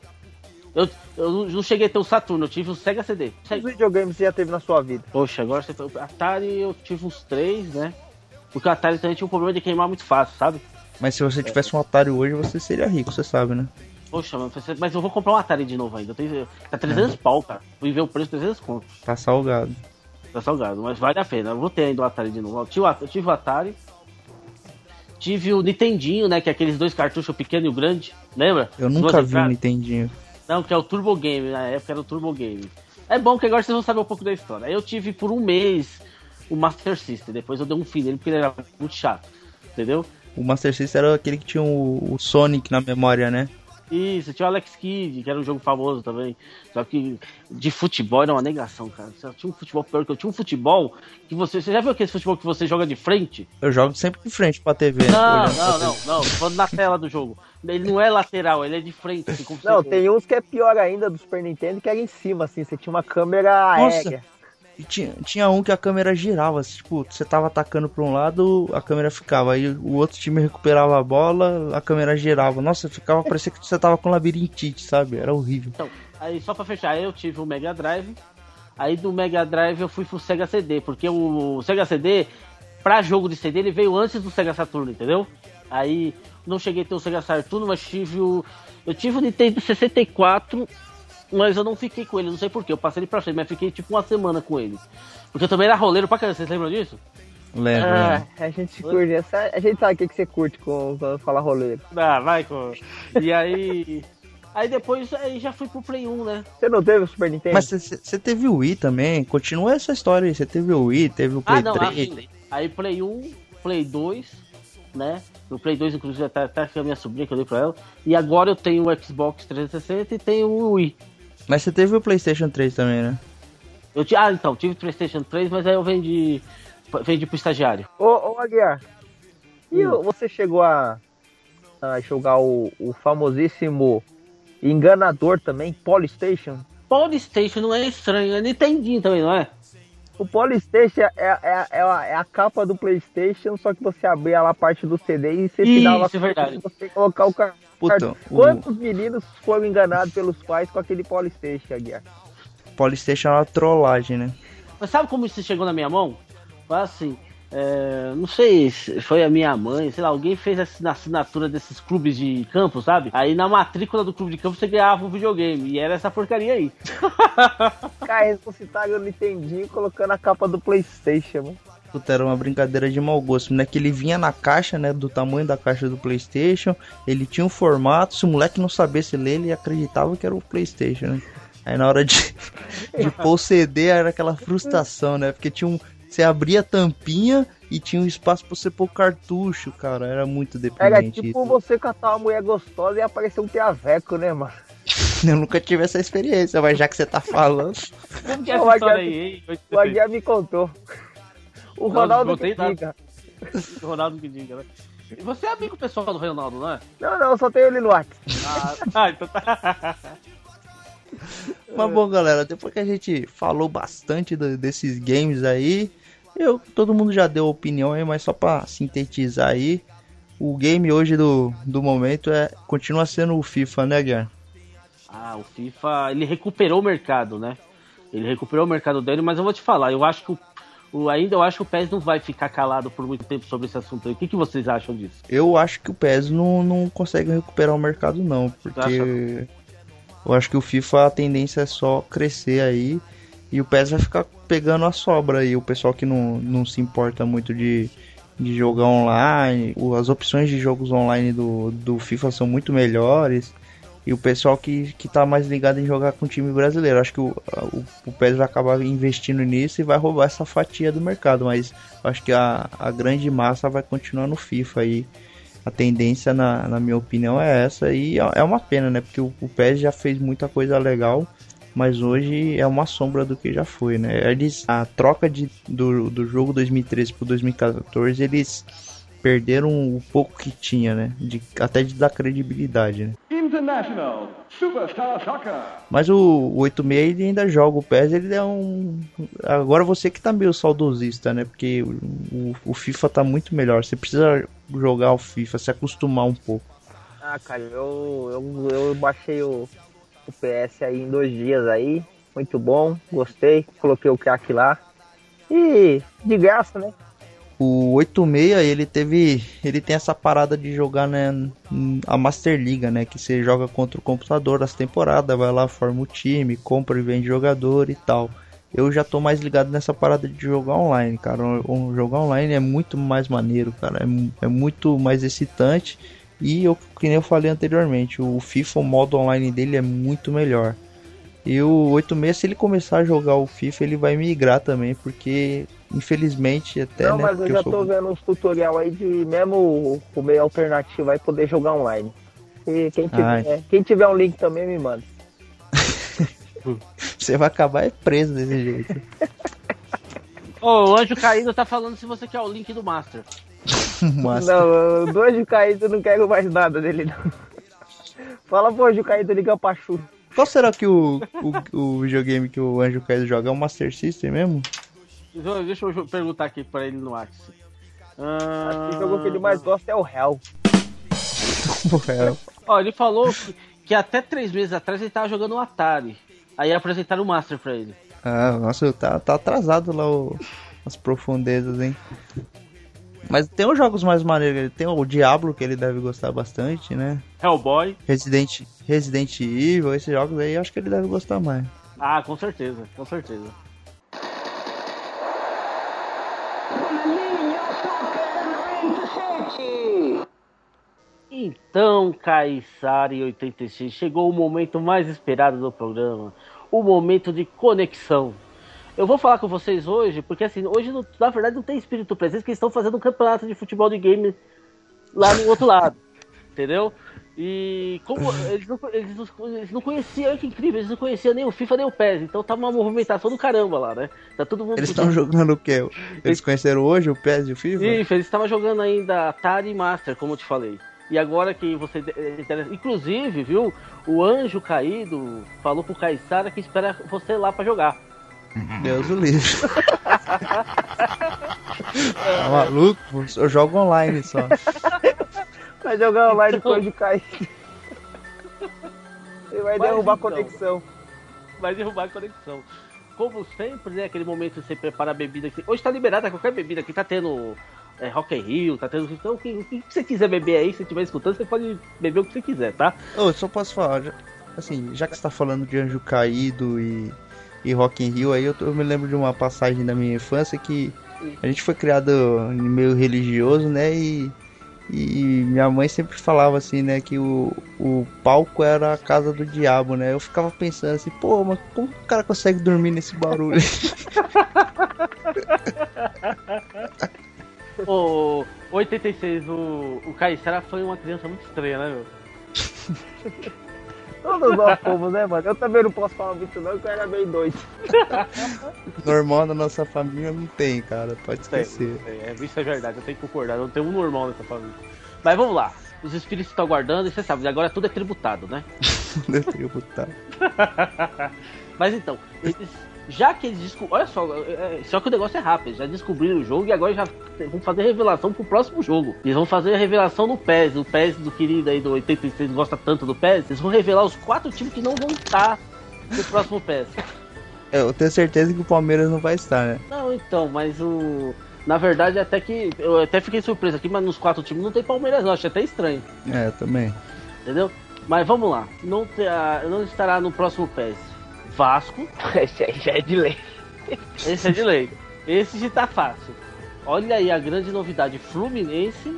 Speaker 3: Eu, eu não cheguei a ter o Saturno, eu tive o Sega CD.
Speaker 2: Quantos videogames você já teve na sua vida?
Speaker 3: Poxa, agora você. Atari eu tive uns três, né? Porque o Atari também tinha um problema de queimar muito fácil, sabe?
Speaker 1: Mas se você tivesse um Atari hoje, você seria rico, você sabe, né?
Speaker 3: Poxa, mas eu vou comprar um Atari de novo ainda. Tenho, tá 300 é. pau, cara. Fui ver o preço 300 conto.
Speaker 1: Tá salgado.
Speaker 3: Tá salgado, mas vale a pena. Eu vou ter ainda o Atari de novo. Eu tive, eu tive o Atari. Tive o Nintendinho, né? Que é aqueles dois cartuchos, o pequeno e o grande. Lembra?
Speaker 1: Eu nunca vi o Nintendinho.
Speaker 3: Não, que é o Turbo Game. Na época era o Turbo Game. É bom que agora vocês vão saber um pouco da história. Eu tive por um mês o Master System. Depois eu dei um fim nele porque ele era muito chato. Entendeu?
Speaker 1: O Master System era aquele que tinha o, o Sonic na memória, né?
Speaker 3: Isso, tinha o Alex Kidd, que era um jogo famoso também. Só que de futebol era uma negação, cara. Você tinha um futebol pior que eu tinha um futebol que você. Você já viu aquele futebol que você joga de frente?
Speaker 1: Eu jogo sempre de frente pra TV.
Speaker 3: Não, não, não, não. Falando na tela do jogo. Ele não é lateral, ele é de frente. Assim,
Speaker 2: não, tem uns que é pior ainda do Super Nintendo que era em cima, assim. Você tinha uma câmera Nossa. aérea.
Speaker 1: E tinha, tinha um que a câmera girava, assim, tipo, você tava atacando pra um lado, a câmera ficava, aí o outro time recuperava a bola, a câmera girava. Nossa, ficava, parecia que você tava com labirintite, sabe? Era horrível.
Speaker 3: Então, aí só pra fechar, eu tive o Mega Drive, aí do Mega Drive eu fui pro Sega CD, porque o Sega CD, pra jogo de CD, ele veio antes do Sega Saturno, entendeu? Aí não cheguei a ter o Sega Saturno, mas tive o. Eu tive o Nintendo 64 mas eu não fiquei com ele, não sei porquê. Eu passei ele pra frente, mas fiquei tipo uma semana com ele. Porque eu também era roleiro pra caramba, vocês lembram disso?
Speaker 1: Lembro. Ah,
Speaker 2: a gente curte, a gente sabe o que, que você curte quando fala roleiro.
Speaker 3: Ah, vai com. E aí. Aí depois aí já fui pro Play 1, né?
Speaker 2: Você não teve o Super Nintendo?
Speaker 1: Mas você teve o Wii também? Continua essa história aí. Você teve o Wii, teve o Play ah, não, 3. Assim,
Speaker 3: aí Play 1, Play 2, né? No Play 2, inclusive, até, até a minha sobrinha que eu dei pra ela. E agora eu tenho o Xbox 360 e tenho o Wii
Speaker 1: Mas você teve o PlayStation 3 também, né?
Speaker 3: Eu ah, então, tive o PlayStation 3, mas aí eu vendi, vendi pro estagiário.
Speaker 2: Ô, ô Aguiar, e hum. você chegou a, a jogar o, o famosíssimo enganador também, Polystation?
Speaker 3: Polystation não é estranho, é Nintendinho também, não é?
Speaker 2: O Polystation é, é, é, a, é, a, capa do Playstation, só que você abria lá a parte do CD e você
Speaker 3: Isso, tirava é verdade.
Speaker 2: você colocar o cartão. Quantos o... meninos foram enganados pelos pais com aquele Polystation, Guiar?
Speaker 1: Polystation é uma trollagem, né?
Speaker 3: Mas sabe como isso chegou na minha mão? Foi assim, é, não sei se foi a minha mãe, sei lá, alguém fez a assinatura desses clubes de campo, sabe? Aí na matrícula do clube de campo você ganhava um videogame. E era essa porcaria aí.
Speaker 2: Cara, ressuscitaram o Nintendinho colocando a capa do Playstation, mano.
Speaker 1: Puta, era uma brincadeira de mau gosto, né? Que ele vinha na caixa, né? Do tamanho da caixa do Playstation. Ele tinha um formato. Se o moleque não sabesse ler, ele acreditava que era o Playstation, né? Aí na hora de, de pôr o CD era aquela frustração, né? Porque tinha um, você abria a tampinha e tinha um espaço pra você pôr cartucho, cara. Era muito deprimente.
Speaker 2: Era tipo isso. você catar uma mulher gostosa e aparecer um piaveco, né, mano?
Speaker 1: Eu nunca tive essa experiência, mas já que você tá falando.
Speaker 3: Como que é essa história aí,
Speaker 2: hein? O Aguiar me contou. O Ronaldo
Speaker 3: que diga. O Ronaldo que diga, né? Você é amigo pessoal do Ronaldo, não é?
Speaker 2: Não, não, só tenho ele no WhatsApp.
Speaker 3: Ah, ah, então tá.
Speaker 1: Mas bom, galera, depois que a gente falou bastante do, desses games aí, eu, todo mundo já deu opinião aí, mas só para sintetizar aí, o game hoje do, do momento é continua sendo o FIFA, né, Guilherme?
Speaker 3: Ah, o FIFA, ele recuperou o mercado, né? Ele recuperou o mercado dele, mas eu vou te falar, eu acho que o, o ainda eu acho que o PES não vai ficar calado por muito tempo sobre esse assunto. O que, que vocês acham disso?
Speaker 1: Eu acho que o PES não, não consegue recuperar o mercado não, porque eu acho que o FIFA a tendência é só crescer aí e o PES vai ficar pegando a sobra aí. O pessoal que não, não se importa muito de, de jogar online, as opções de jogos online do, do FIFA são muito melhores. E o pessoal que, que tá mais ligado em jogar com o time brasileiro. Acho que o, o, o vai acabar investindo nisso e vai roubar essa fatia do mercado. Mas acho que a, a grande massa vai continuar no FIFA aí. A tendência, na, na minha opinião, é essa. E é, é uma pena, né? Porque o, o PES já fez muita coisa legal mas hoje é uma sombra do que já foi, né? Eles, a troca de, do, do jogo 2013 pro 2014, eles perderam o pouco que tinha, né? De, até de dar credibilidade, né? International Superstar Soccer. Mas o, o 86 ele ainda joga o PES, ele é um. Agora você que tá meio saudosista, né? Porque o, o, o FIFA tá muito melhor. Você precisa jogar o FIFA, se acostumar um pouco.
Speaker 2: Ah, cara, eu, eu, eu baixei o, o PS aí em dois dias aí. Muito bom, gostei. Coloquei o crack lá. E de graça, né?
Speaker 1: O 86 ele teve. Ele tem essa parada de jogar né, a Master Liga, né? Que você joga contra o computador as temporadas, vai lá, forma o time, compra e vende jogador e tal. Eu já tô mais ligado nessa parada de jogar online, cara. O, jogar online é muito mais maneiro, cara. É, é muito mais excitante e eu, que nem eu falei anteriormente, o FIFA, o modo online dele é muito melhor. E o 86, se ele começar a jogar o FIFA, ele vai migrar também, porque infelizmente até.
Speaker 2: Não,
Speaker 1: né,
Speaker 2: mas eu já eu tô vendo uns tutorial aí de mesmo o meio alternativo vai poder jogar online. E quem tiver, quem tiver um link também me manda.
Speaker 1: você vai acabar é preso desse jeito.
Speaker 3: Ô, oh, o Anjo Caído tá falando se você quer o link do Master.
Speaker 2: Não, do Anjo Caído eu não quero mais nada dele, não. Fala pro Anjo Caído ligar pra Chu.
Speaker 1: Qual será que o, o, o videogame que o Anjo Caído joga? É o Master System mesmo?
Speaker 3: Deixa eu perguntar aqui pra ele no WhatsApp.
Speaker 2: Ah... Acho que o jogo que ele mais gosta é o Hell.
Speaker 1: o Hell.
Speaker 3: Ó, ele falou que, que, até três meses atrás ele tava jogando o Atari. Aí apresentaram o Master pra ele.
Speaker 1: Ah, nossa, tá, tá atrasado lá o, as profundezas, hein? Mas tem os jogos mais maneiros. Tem o Diablo, que ele deve gostar bastante, né?
Speaker 3: Hellboy.
Speaker 1: Resident, Resident Evil, esses jogos aí, acho que ele deve gostar mais.
Speaker 3: Ah, com certeza, com certeza. Então, Caissari 86, chegou o momento mais esperado do programa, o momento de conexão. Eu vou falar com vocês hoje, porque assim, hoje na verdade não tem espírito presente, porque eles estão fazendo um campeonato de futebol de game lá no outro lado. Entendeu? E como eles não, eles, não, eles não conheciam, olha que incrível, eles não conheciam nem o FIFA nem o PES, então tá uma movimentação do caramba lá, né? Tá todo mundo.
Speaker 1: Eles estão jogando o quê? Eles conheceram hoje o PES e o FIFA?
Speaker 3: Isso, eles estavam jogando ainda Atari Master, como eu te falei. E agora que você. Inclusive, viu? O anjo caído falou pro Caissara que espera você lá para jogar.
Speaker 1: Deus o livre. tá maluco? Eu jogo online só.
Speaker 2: Vai jogar online com o anjo caído. Ele vai
Speaker 3: Mas
Speaker 2: derrubar
Speaker 3: então.
Speaker 2: a conexão.
Speaker 3: Vai derrubar a conexão. Como sempre, né? Aquele momento que você prepara a bebida. que- Hoje tá liberada qualquer bebida aqui, tá tendo. É, Rock in Rio, tá tendo. Então, o que, o que você quiser beber aí, se você estiver escutando, você pode beber o que você quiser, tá?
Speaker 1: Eu só posso falar, assim, já que você tá falando de Anjo Caído e, e Rock in Rio, aí eu, eu me lembro de uma passagem da minha infância que a gente foi criado em meio religioso, né, e, e minha mãe sempre falava assim, né, que o, o palco era a casa do diabo, né, eu ficava pensando assim, pô, mas como o cara consegue dormir nesse barulho?
Speaker 3: O 86, o, o Caissara foi uma criança muito estranha, né, meu?
Speaker 2: Todos nós fomos, né, mano? Eu também não posso falar muito não, que eu era meio doido.
Speaker 1: Normal na nossa família não tem, cara, pode esquecer.
Speaker 3: É, isso é verdade, eu tenho que concordar, não tem um normal nessa família. Mas vamos lá, os espíritos estão aguardando e você sabe, agora tudo é tributado, né?
Speaker 1: Tenho que botar.
Speaker 3: Mas então, eles, já que eles descobriram. Olha só, é, só que o negócio é rápido. Já descobriram o jogo e agora já vão fazer revelação pro próximo jogo. Eles vão fazer a revelação no PES. O PES do querido aí do 86 gosta tanto do PES. Eles vão revelar os quatro times que não vão estar no próximo PES.
Speaker 1: É, Eu tenho certeza que o Palmeiras não vai estar, né?
Speaker 3: Não, então, mas o. Na verdade, até que. Eu até fiquei surpreso aqui, mas nos quatro times não tem Palmeiras, não. Achei até estranho.
Speaker 1: É, também.
Speaker 3: Entendeu? Mas vamos lá. Não, terá- não estará no próximo PES. Vasco.
Speaker 2: Esse aí já é de lei.
Speaker 3: Esse é de lei. Esse já tá fácil. Olha aí a grande novidade: Fluminense.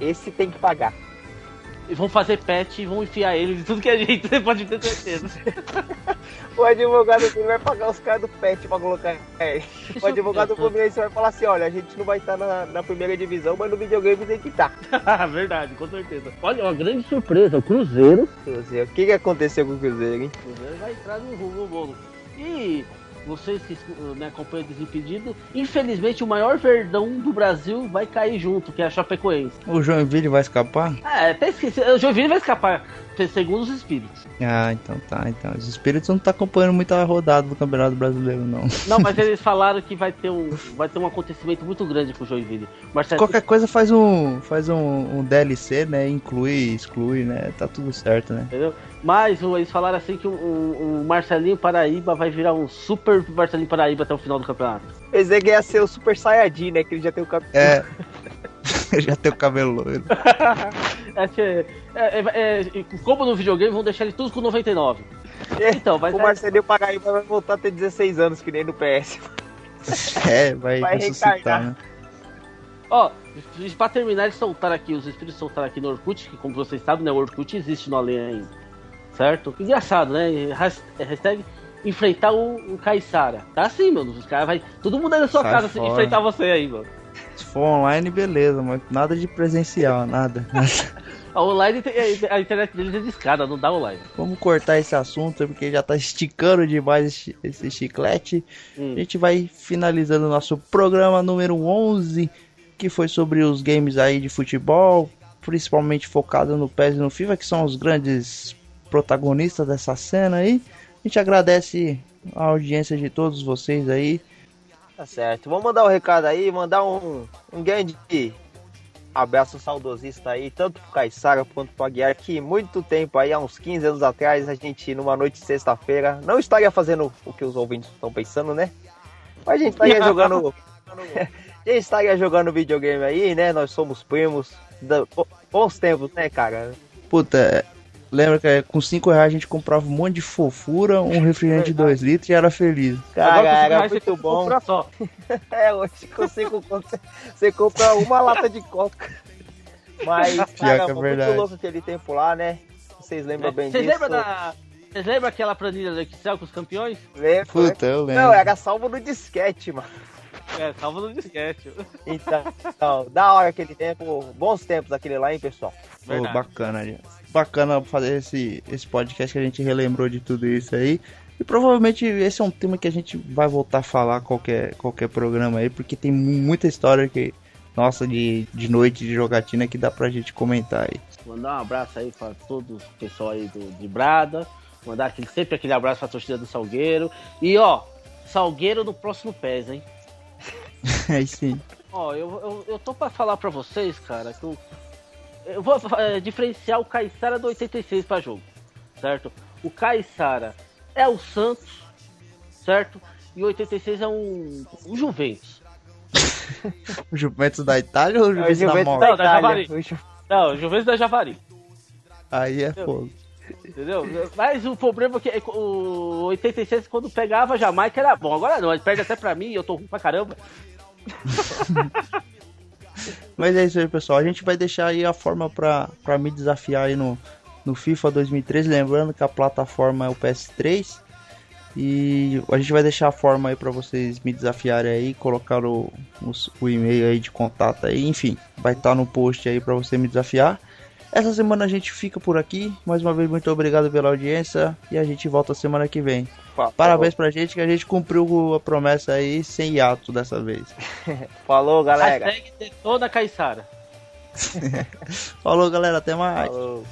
Speaker 2: Esse tem que pagar.
Speaker 3: E vão fazer pet e vão enfiar ele de tudo que é jeito, você pode ter certeza.
Speaker 2: O advogado dele vai pagar os caras do pet pra colocar ele. O advogado do Fluminense vai falar assim, olha, a gente não vai estar na, na primeira divisão, mas no videogame tem que estar.
Speaker 3: Verdade, com certeza. Olha, uma grande surpresa: o Cruzeiro.
Speaker 2: Cruzeiro. O que, que aconteceu com o Cruzeiro, hein?
Speaker 3: O Cruzeiro vai entrar no rumo bolo. E vocês que né, acompanham o Desimpedido, infelizmente o maior verdão do Brasil vai cair junto, que é a Chapecoense.
Speaker 1: O Joinville vai escapar?
Speaker 3: Ah, até esqueci. O Joinville vai escapar, segundo os espíritos.
Speaker 1: Ah, então tá, então. Os espíritos não tá acompanhando muita rodada do Campeonato Brasileiro, não.
Speaker 3: Não, mas eles falaram que vai ter um, vai ter um acontecimento muito grande com o Joinville. Marcelo,
Speaker 1: Qualquer coisa faz um. faz um, um DLC, né? Inclui, exclui, né? Tá tudo certo, né?
Speaker 3: entendeu? Mas eles falaram assim que o, o- o Marcelinho Paraíba vai virar um super Marcelinho Paraíba até o final do campeonato.
Speaker 2: Pensei que ia ser o Super Saiyajin, né? Que ele já tem o cabelo.
Speaker 1: É. Já tem o cabelo loiro.
Speaker 3: É, que- é, é, é, é, como no videogame, vão deixar ele tudo com 99. Então, vai
Speaker 2: o Marcelinho Paraíba vai voltar a ter 16 anos, que nem no PS.
Speaker 1: É, vai,
Speaker 2: Vai
Speaker 1: ressuscitar, né?
Speaker 3: Ó, pra terminar, eles soltaram aqui, os espíritos soltaram aqui no Orkut, que como vocês sabem, né, o Orkut existe no Além ainda. Certo? Engraçado, né? Has- Hashtag enfrentar o, o. Tá assim, mano. Os caras vai. Todo mundo aí na sua
Speaker 1: Sai
Speaker 3: casa se
Speaker 1: fora.
Speaker 3: enfrentar você aí, mano.
Speaker 1: Se for online, beleza, mas nada de presencial, nada.
Speaker 3: A online tem- a internet deles é discada, não dá online.
Speaker 1: Vamos cortar esse assunto porque já tá esticando demais esse, esse chiclete.
Speaker 3: Hum.
Speaker 1: A gente vai finalizando o nosso programa número 11, que foi sobre os games aí de futebol, principalmente focado no PES e no FIFA, que são os grandes protagonistas dessa cena aí. A gente agradece a audiência de todos vocês aí.
Speaker 2: Tá certo. Vamos mandar um recado aí, mandar um, um grande abraço saudosista aí, tanto pro Caissara quanto pro Aguiar, que muito tempo aí, há uns 15 anos atrás, a gente, numa noite de sexta-feira, não estaria fazendo o que os ouvintes estão pensando, né? Mas a gente estaria jogando. a gente estaria jogando videogame aí, né? Nós somos primos. Da, bons tempos, né, cara?
Speaker 1: Puta, lembra que com 5 reais a gente comprava um monte de fofura, um refrigerante de 2 litros e era feliz.
Speaker 2: Cara, era muito bom.
Speaker 3: compra só.
Speaker 2: É, hoje com cinco contos você- você compra uma lata de coca. Mas, cara,
Speaker 1: é
Speaker 2: foi
Speaker 1: verdade.
Speaker 2: muito louco aquele tempo lá, né? Vocês lembram bem
Speaker 3: Vocês
Speaker 2: disso?
Speaker 3: lembram da. Vocês lembram aquela planilha do Excel com os campeões?
Speaker 2: Lembro,
Speaker 1: Puta,
Speaker 2: né?
Speaker 1: eu lembro.
Speaker 2: Não, era salvo no disquete, mano.
Speaker 3: É, salva no disquete.
Speaker 2: Então, então, da hora aquele tempo, bons tempos aquele lá, hein, pessoal?
Speaker 1: Pô,
Speaker 3: Verdade.
Speaker 1: bacana, aliás. Bacana fazer esse, esse podcast que a gente relembrou de tudo isso aí. E provavelmente esse é um tema que a gente vai voltar a falar qualquer, qualquer programa aí, porque tem muita história que, nossa, de, de noite de jogatina que dá pra gente comentar aí.
Speaker 3: Mandar um abraço aí pra todo o pessoal aí do, de Brada. Mandar aquele, sempre aquele abraço pra torcida do Salgueiro. E ó, Salgueiro no próximo PES, hein?
Speaker 1: Aí sim.
Speaker 3: Ó, eu, eu, eu tô pra falar pra vocês, cara, que eu, eu vou é, diferenciar o Caissara do 86 pra jogo, certo? O Caissara é o Santos, certo? E o 86 é um, um Juventus.
Speaker 1: o Juventus da Itália ou o
Speaker 2: É o
Speaker 1: Juventus, da
Speaker 2: Juventus da
Speaker 3: Não, da Javari.
Speaker 2: O Ju-
Speaker 3: Não, o Juventus da Javari.
Speaker 1: Aí é fogo.
Speaker 3: Entendeu? Mas o problema é que o 86, quando pegava Jamaica, era bom. Agora não, ele perde até pra mim e eu tô ruim pra caramba.
Speaker 1: Mas é isso aí, pessoal. A gente vai deixar aí a forma pra, pra me desafiar aí no, no FIFA 2013. Lembrando que a plataforma é o PS3. E a gente vai deixar a forma aí pra vocês me desafiarem aí, colocar o, os- o e-mail aí de contato aí, enfim, vai estar no post aí pra você me desafiar. Essa semana a gente fica por aqui. Mais uma vez, muito obrigado pela audiência e a gente volta semana que vem.
Speaker 2: Fa-
Speaker 1: Parabéns pra gente que a gente cumpriu a promessa aí sem hiato dessa vez.
Speaker 2: Falou, galera.
Speaker 3: Hashtag detona Caissara.
Speaker 1: Falou, galera, até mais.
Speaker 2: Falou.